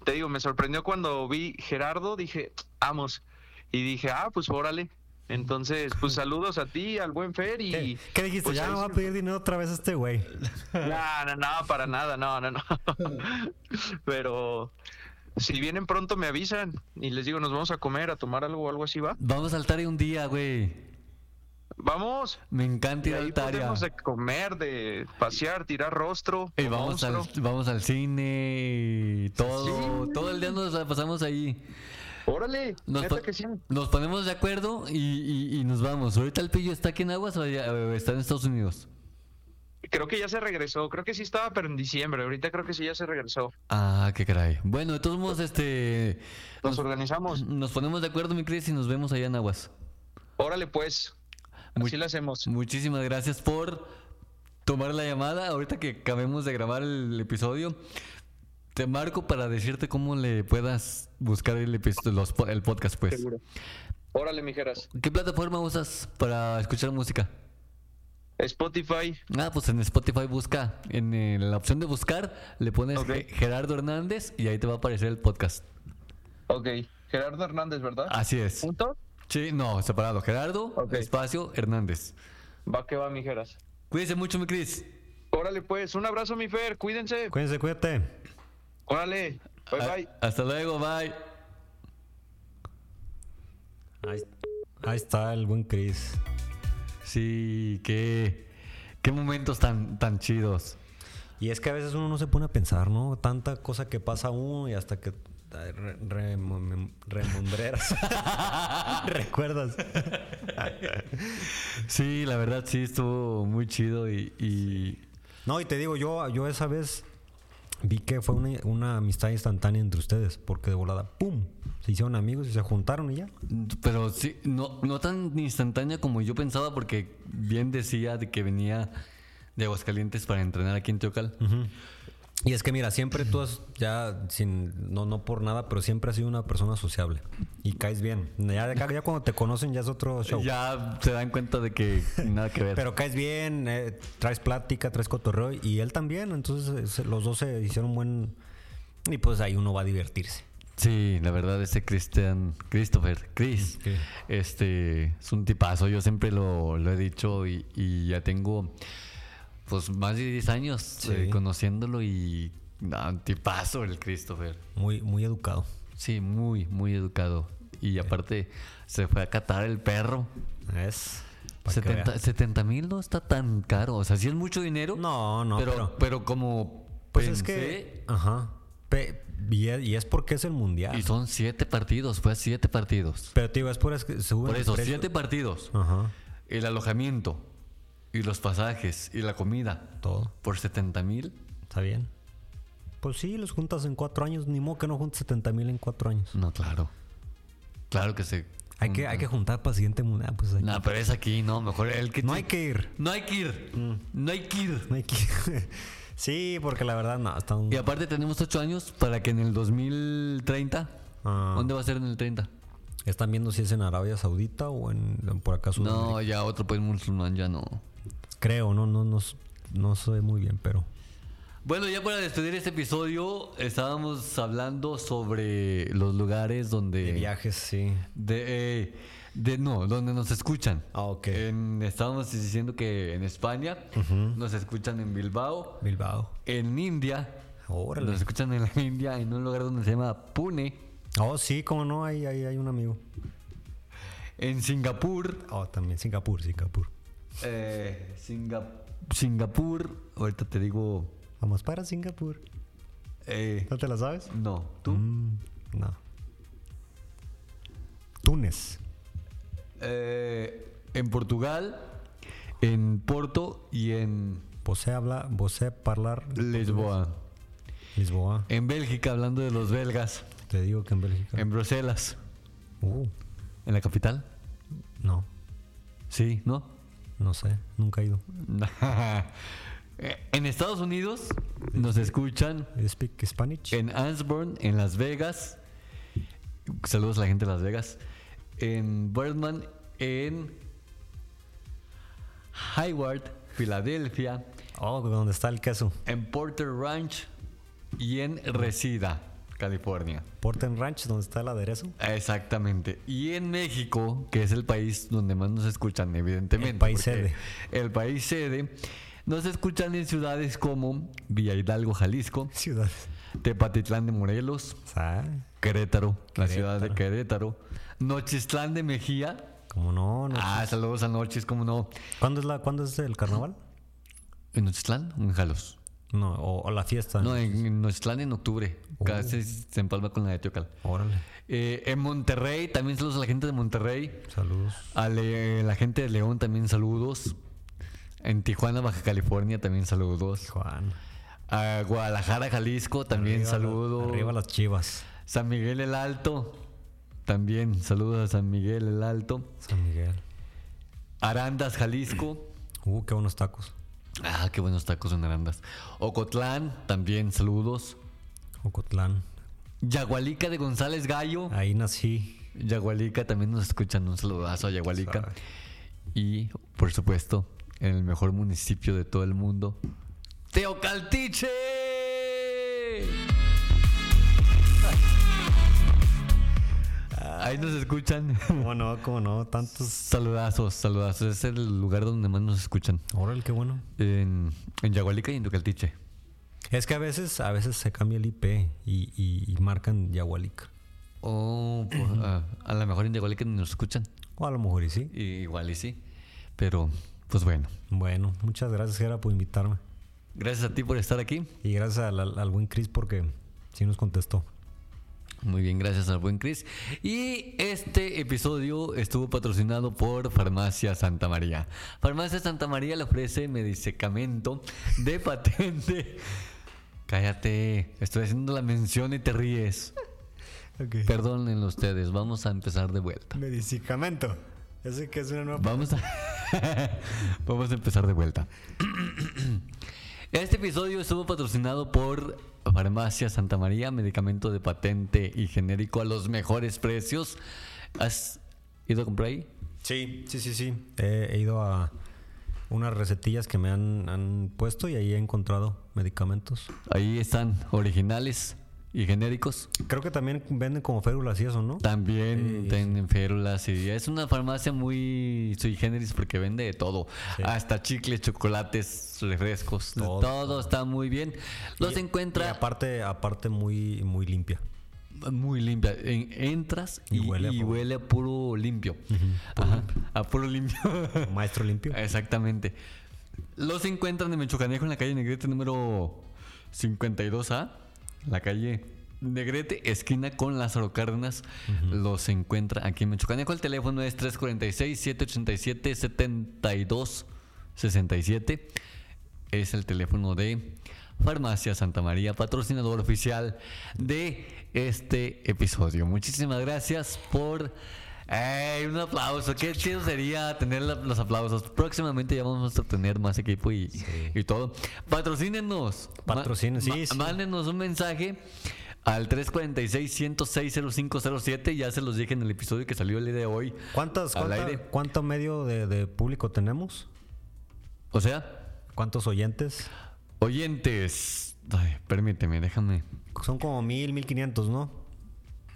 te digo, me sorprendió cuando vi Gerardo, dije, vamos. Y dije, ah, pues órale. Entonces, pues saludos a ti, al buen Fer y... ¿Qué, qué dijiste? pues, ya me va a pedir dinero otra vez este güey. No, no, no, para nada, no, no, no. Pero si vienen pronto me avisan y les digo, nos vamos a comer, a tomar algo o algo así, ¿va? Vamos al Altaria un día, güey. Vamos. Me encanta ir al ahí Altaria. podemos de comer, de pasear, tirar rostro. Y vamos al, vamos al cine y todo. Sí. Todo el día nos la pasamos ahí. Órale, Nos, neta po- que sí. nos ponemos de acuerdo y, y- y nos vamos. Ahorita el pillo está aquí en Aguas o o está en Estados Unidos. Creo que ya se regresó, creo que sí estaba, pero en diciembre. Ahorita creo que sí ya se regresó. Ah, qué caray. Bueno, de todos modos, este. Nos organizamos. Nos ponemos de acuerdo, mi Cris, y nos vemos allá en Aguas. Órale, pues. Muy- Así lo hacemos. Muchísimas gracias por tomar la llamada. Ahorita que acabemos de grabar el episodio, te marco para decirte cómo le puedas buscar el, los el podcast, pues. Seguro. Órale, mijeras. ¿Qué plataforma usas para escuchar música? Spotify. Ah, pues en Spotify busca, en eh, la opción de buscar, le pones Gerardo Hernández y ahí te va a aparecer el podcast. Ok. Gerardo Hernández, ¿verdad? Así es. ¿Punto? Sí, no, separado. Gerardo, Ok. espacio, Hernández. Va que va, mijeras. Cuídense mucho, mi Cris. Órale, pues. Un abrazo, mi Fer. Cuídense. Cuídense, cuídate. Órale. Bye, Ah, bye. Hasta luego, bye. Ahí, ahí está el buen Chris. Sí, qué, qué momentos tan, tan chidos. Y es que a veces uno no se pone a pensar, ¿no? Tanta cosa que pasa uno y hasta que re- remembreras. ¿Recuerdas? Sí, la verdad sí estuvo muy chido y, y- No, y te digo, yo, yo esa vez vi que fue una, una amistad instantánea entre ustedes, porque de volada, ¡pum! Se hicieron amigos y se juntaron y ya. pero sí, no, no tan instantánea como yo pensaba porque bien decía de que venía de Aguascalientes para entrenar aquí en Teocal. Y es que mira, siempre tú has, ya sin, no, no por nada, pero siempre has sido una persona sociable. Y caes bien. Ya, cuando te conocen ya es otro show. Ya se dan cuenta de que nada que ver. Pero caes bien, eh, traes plática, traes cotorreo y él también. Entonces eh, los dos se hicieron buen... Y pues ahí uno va a divertirse. Sí, la verdad, ese Christian, Christopher, Chris, Sí. este, es un tipazo. Yo siempre lo, lo he dicho y, y ya tengo, pues, más de 10 años Sí. eh, conociéndolo y, un tipazo el Christopher. Muy, muy educado. Sí, muy, muy educado. Y aparte, se fue a catar el perro. Es... pa' que 70 vea. mil no está tan caro. O sea, sí es mucho dinero. No, no, pero, pero- pero como Pues es pensé, que... Ajá. Pe- y, es, y es porque es el mundial. Y son siete partidos, fue a siete partidos. Pero te digo, es por, es que Por eso, precio. siete partidos. Ajá. El alojamiento y los pasajes y la comida Todo. por 70 mil. Está bien. Pues sí, los juntas en cuatro años. Ni modo que no juntes 70 mil en cuatro años. No, claro. Claro que se. Hay que, hay que juntar para siguiente mundial. Pues hay- No, pero es aquí, no. Mejor el que. no te- hay que ir. No hay que ir. No hay que ir. No hay que Sí, porque la verdad no. Está un... Y aparte tenemos ocho años para que en el 2030. Ah. ¿Dónde va a ser en el 30? Están viendo si es en Arabia Saudita o en, en por acá Sudamérica. No, ya otro país musulmán ya no. Creo, no, no, no, no sé muy bien, pero. Bueno, ya para despedir este episodio, estábamos hablando sobre los lugares donde. De viajes, sí. De, eh, de no, donde nos escuchan. Ah, ok. En- estábamos diciendo que en España nos escuchan en Bilbao, Bilbao. en India, Órale. nos escuchan en la India, en un lugar donde se llama Pune, Oh, sí, cómo no, ahí, ahí hay un amigo. en Singapur, Oh, también Singapur, Singapur. Eh, Singa- Singapur, ahorita te digo, Vamos para Singapur. eh, ¿No te la sabes? no, tú, Mm, no. Túnez. Eh, en Portugal, en Porto y en Vosé habla, vosé hablar Lisboa. Lisboa. En Bélgica, hablando de los belgas, Te digo que en Bélgica. en Bruselas, Uh, en la capital. no, Sí, ¿no? No sé, nunca he ido. en Estados Unidos nos escuchan You speak Spanish? en Ansburn, en Las Vegas. Saludos a la gente de Las Vegas. En Birdman, en Hayward, Filadelfia, Oh, ¿dónde está el queso? en Porter Ranch y en Resida. California. Porten Ranch, donde está el aderezo. Exactamente. Y en México, que es el país donde más nos escuchan, evidentemente. El país sede. El país sede. Nos escuchan en ciudades como Villa Hidalgo, Jalisco, Ciudad. Tepatitlán de Morelos. Querétaro, la ciudad de Querétaro, Nochistlán de Mejía. Como no, no. Ah, saludos a Noches, como no. ¿Cuándo es la, ¿cuándo es el carnaval? ¿En Nochistlán o en Jalos? No, o, o la fiesta. No, en, en Nochistlán en octubre. Casi se empalma con la de Teocal. Órale. Eh, en Monterrey, también saludos a la gente de Monterrey. Saludos. A Le- la gente de León también saludos. En Tijuana, Baja California también saludos. Juan. A Guadalajara, Jalisco también Arriba saludos. Arriba las chivas. San Miguel el Alto también saludos a San Miguel el Alto. San Miguel. Arandas, Jalisco. Uh, qué buenos tacos. Ah, qué buenos tacos en Arandas. Ocotlán también saludos. Ocotlán. Yagualica de González Gallo. Ahí nací. Yagualica también nos escuchan. Un saludazo a Yagualica. Y, por supuesto, en el mejor municipio de todo el mundo, Teocaltiche. Ahí nos escuchan. ¿Cómo no? ¿Cómo no? Tantos. Saludazos, saludazos. Es el lugar donde más nos escuchan. Órale, qué bueno. En, en Yagualica y en Teocaltiche. Es que a veces, a veces se cambia el IP y, y- y marcan Yahualica. Oh, por- a, a lo mejor en Yagualica ni nos escuchan. O a lo mejor y sí. Y igual y sí. Pero, pues bueno. Bueno, muchas gracias, Gera, por invitarme. Gracias a ti por estar aquí. Y gracias al- al buen Chris porque sí nos contestó. Muy bien, gracias al buen Chris. Y este episodio estuvo patrocinado por Farmacia Santa María. Farmacia Santa María le ofrece medicamento de patente. Cállate, estoy haciendo la mención y te ríes. Perdonen ustedes, vamos a empezar de vuelta. Medicamento. Ese que es una nueva. Vamos a, vamos a empezar de vuelta. Este episodio estuvo patrocinado por Farmacia Santa María, medicamento de patente y genérico a los mejores precios. ¿Has ido a comprar ahí? Sí, sí, sí, sí. He, he ido a unas recetillas que me han, han puesto y ahí he encontrado medicamentos. Ahí están originales y genéricos. Creo que también venden como férulas y eso, ¿no? También Sí, tienen férulas y es una farmacia muy sui generis porque vende de todo. Sí. Hasta chicles, chocolates, refrescos. Todo, Todo, está muy bien. Los Y- encuentra y aparte, aparte muy, muy limpia. muy limpia. En- entras y, Y huele a y huele a puro limpio. Ajá, a puro limpio. Maestro limpio. Exactamente. Los encuentran en Mechocanejo en la calle Negrete número 52A. La calle Negrete, esquina con Lázaro Cárdenas. Los encuentra aquí en Mechocanejo. El teléfono es 346-787-7267. Es el teléfono de Farmacia Santa María, patrocinador oficial de este episodio. Muchísimas gracias por... ¡Ey! Un aplauso. Qué chido sería tener la- los aplausos. Próximamente ya vamos a tener más equipo y, y todo. Patrocínenos. Patrocinen, sí, Ma- sí. Mándenos un mensaje al 346-106-0507. Ya se los dije en el episodio que salió el día de hoy. ¿Cuántas, cuánta- aire. ¿Cuánto medio de, de público tenemos? O sea, ¿Cuántos oyentes? oyentes. Ay, permíteme, déjame. Son como mil, mil quinientos, ¿no?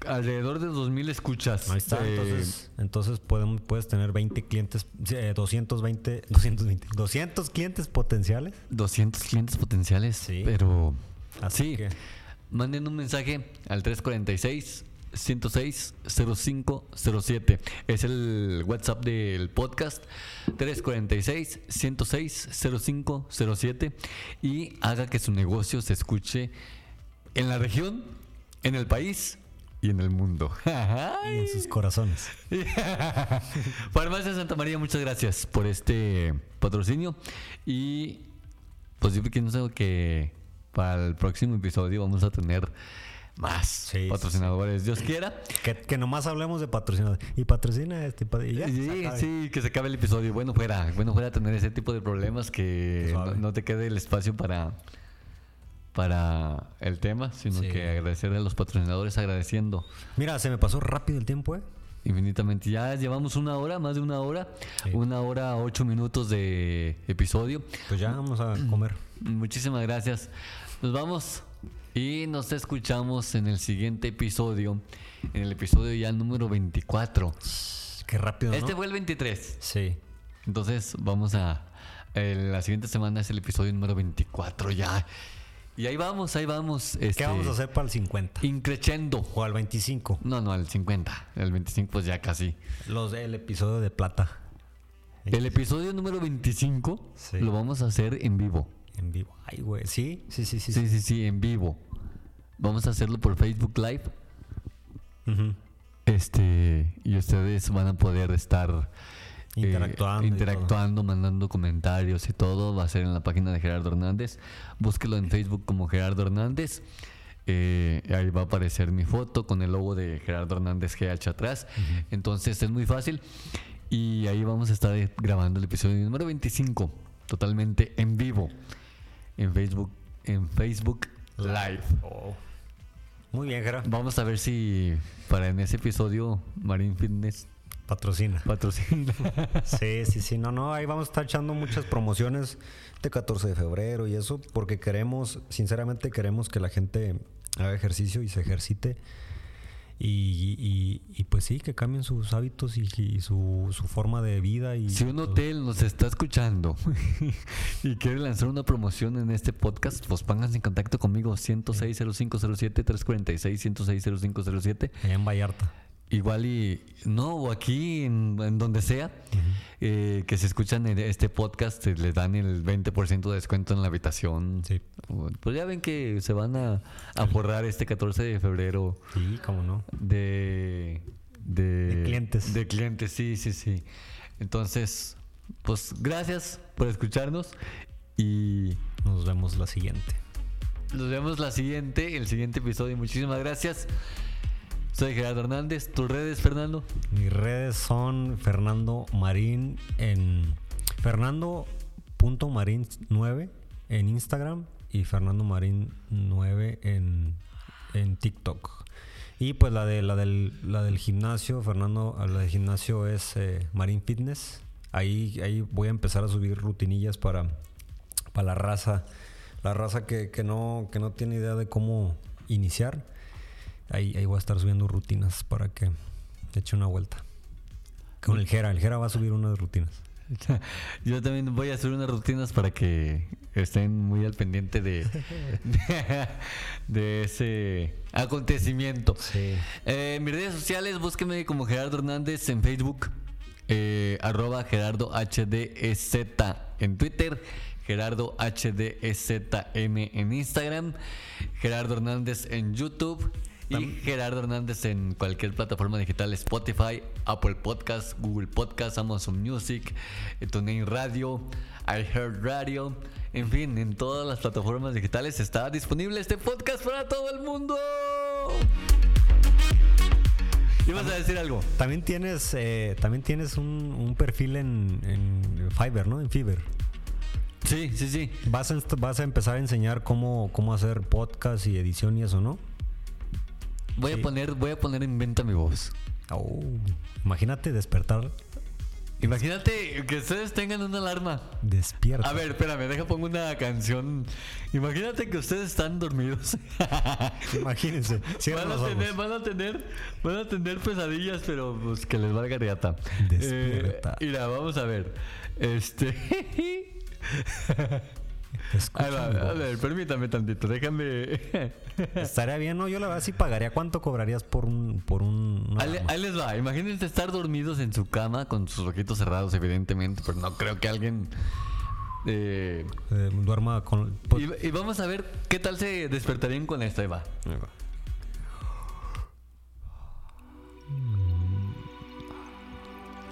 Alrededor de 2000 escuchas. Ahí está. Eh, entonces, entonces podemos, puedes tener 20 clientes, eh, 220, 220, 200 clientes potenciales. 200 clientes potenciales. Sí. Pero. Así sí. que- Manden un mensaje al 346 106 0507. Es el WhatsApp del podcast. 346 106 0507. Y haga que su negocio se escuche en la región, en el país y en el mundo. Y en sus corazones. Farmacia Santa María, muchas gracias por este patrocinio. Y pues yo pienso que para el próximo episodio vamos a tener más Sí, sí, patrocinadores. Dios quiera. Que, que nomás hablemos de patrocinadores. Y patrocina este. Y ya, Sí, sí, que se acabe el episodio. Bueno, fuera, bueno, fuera tener ese tipo de problemas que no, no te quede el espacio para para el tema, sino Sí. que agradecer a los patrocinadores agradeciendo Mira, se me pasó rápido el tiempo, ¿eh? infinitamente. Ya llevamos una hora, más de una hora, Sí. una hora ocho minutos de episodio. Pues ya vamos a comer. Muchísimas gracias. Nos vamos. Y nos escuchamos en el siguiente episodio, en el episodio ya número 24. Qué rápido, Este ¿no? fue el 23. Sí. Entonces vamos a... eh, la siguiente semana es el episodio número 24 ya. Y ahí vamos, ahí vamos. ¿Qué este, vamos a hacer para el 50? Increchendo. O al 25. No, no, al 50. El 25 pues ya casi. Los del episodio de plata. El episodio número 25 Sí. lo vamos a hacer en vivo. En vivo. Ay, güey. Sí, sí, sí, sí. Sí, sí, sí, en vivo. Vamos a hacerlo por Facebook Live. Ujú. Este, y ustedes van a poder estar Interactuando y interactuando, mandando comentarios y todo. Va a ser en la página de Gerardo Hernández. Búsquelo en Facebook como Gerardo Hernández. Eh, ahí va a aparecer mi foto con el logo de Gerardo Hernández GH atrás. Entonces es muy fácil. Y ahí vamos a estar eh, grabando el episodio número 25, totalmente en vivo, en Facebook, en Facebook Live. Oh. Muy bien, Jera. Vamos a ver si para en ese episodio Marine Fitness Patrocina. patrocina. Sí, sí, sí. No, no. Ahí vamos a estar echando muchas promociones de 14 de febrero y eso, porque queremos, sinceramente, queremos que la gente haga ejercicio y se ejercite. Y, y- y, pues sí, que cambien sus hábitos y, y su, su forma de vida. Y Si un hotel nos está escuchando y quiere lanzar una promoción en este podcast, pues pónganse en contacto conmigo 1060507 346 1060507 Allá en Vallarta. Igual y no, o aquí en, en donde sea, eh, que se escuchan en este podcast, eh, les dan el 20% de descuento en la habitación. Sí. Pues ya ven que se van a, a forrar este 14 de febrero Sí, cómo no. de, de, De clientes. De clientes, sí, sí, sí. Entonces, pues gracias por escucharnos y Nos vemos la siguiente. nos vemos la siguiente, el siguiente episodio. Muchísimas gracias. Soy Gerardo Hernández. ¿Tus redes, Fernando? Mis redes son Fernando Marín en Fernando.marín9 en Instagram y Fernando Marín 9 en, en TikTok. Y pues la de la del, la del gimnasio, Fernando, la del gimnasio es eh, Marín Fitness. Ahí, ahí voy a empezar a subir rutinillas para, para la raza. La raza que, que no, que no tiene idea de cómo iniciar. Ahí, ahí voy a estar subiendo rutinas para que eche una vuelta. Con el Jera, el Jera va a subir unas rutinas. Yo también voy a hacer unas rutinas para que estén muy al pendiente de, de, de ese acontecimiento. Sí. Eh, mis redes sociales, búsquenme como Gerardo Hernández en Facebook, eh, arroba Gerardo HDZ en Twitter, Gerardo HDEZM en Instagram, Gerardo Hernández en YouTube y Gerardo Hernández en cualquier plataforma digital, Spotify, Apple Podcast, Google Podcast, Amazon Music, TuneIn Radio, iHeartRadio, en fin, en todas las plataformas digitales está disponible este podcast para todo el mundo. ¿Ibas a decir algo? También tienes, eh, también tienes un, un perfil en, en Fiverr, ¿no? En Fiverr. Sí, sí, sí. Vas a, vas a empezar a enseñar cómo, cómo hacer podcast y edición y eso, ¿no? Voy a poner, voy a poner en venta mi voz. Oh, imagínate despertar Imagínate que ustedes tengan una alarma. despierto. A ver, espérame, deja pongo una canción. Imagínate que ustedes están dormidos. Imagínense. A, tener, van a tener, van a tener pesadillas, pero pues que les valga riata. Despierta. Eh, mira, vamos a ver. Este. Va, a ver, permítame tantito, déjame. Estaría bien, ¿no? Yo la verdad sí pagaría. ¿Cuánto cobrarías por un... Por un Ahí, les va. Imagínense estar dormidos en su cama con sus ojitos cerrados, evidentemente, pero no creo que alguien. eh, Eh, duerma con... pues, y, y vamos a ver qué tal se despertarían con esta, Eva. ahí va.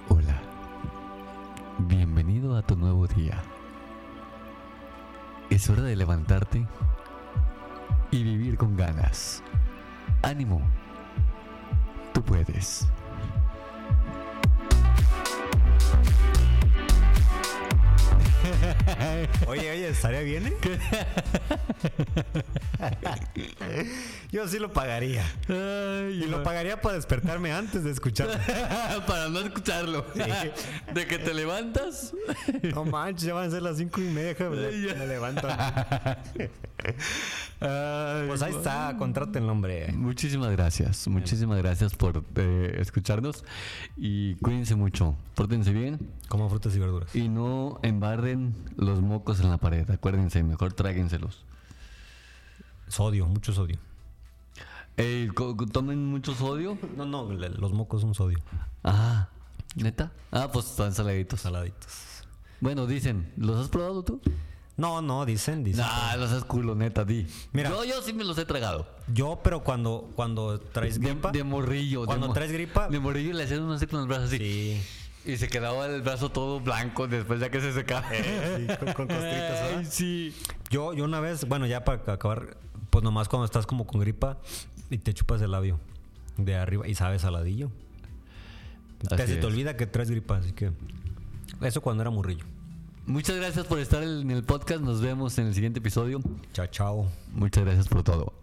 Hola. Bienvenido a tu nuevo día. Es hora de levantarte y vivir con ganas. Ánimo. Tú puedes. Oye, oye, estaría bien, ¿eh? Yo sí lo pagaría. y lo pagaría para despertarme antes de escucharlo. Para no escucharlo. De que te levantas. No manches, ya van a ser las cinco y media. Me, me levanto. Ay, Pues ahí está, contraten el hombre. Muchísimas gracias. Muchísimas gracias por eh, escucharnos. Y cuídense mucho. Pórtense bien. Como frutas y verduras. Y no embarren los mocos en la pared. Acuérdense, mejor tráguenselos. Sodio, mucho sodio. Ey, tomen mucho sodio. No, no, los mocos son sodio. Ah, ¿neta? Ah, pues están saladitos. Saladitos. Bueno, dicen, ¿los has probado tú? No, no, dicen, dicen. Nah, los has culo, neta, di. Mira. yo, yo sí me los he tragado. Yo, pero cuando, cuando traes gripa. de morrillo. Cuando traes gripa. De morrillo le hacían uno así con los brazos así. Sí. Y se quedaba el brazo todo blanco después ya que se secaba. sí, con- con costritas, Ay, sí. Yo, yo una vez, bueno, ya para acabar, pues nomás cuando estás como con gripa y te chupas el labio de arriba y sabes saladillo. Te, se te olvida que traes gripa, así que. Eso cuando era morrillo. Muchas gracias por estar en el podcast. Nos vemos en el siguiente episodio. Chao, chao. Muchas gracias por todo.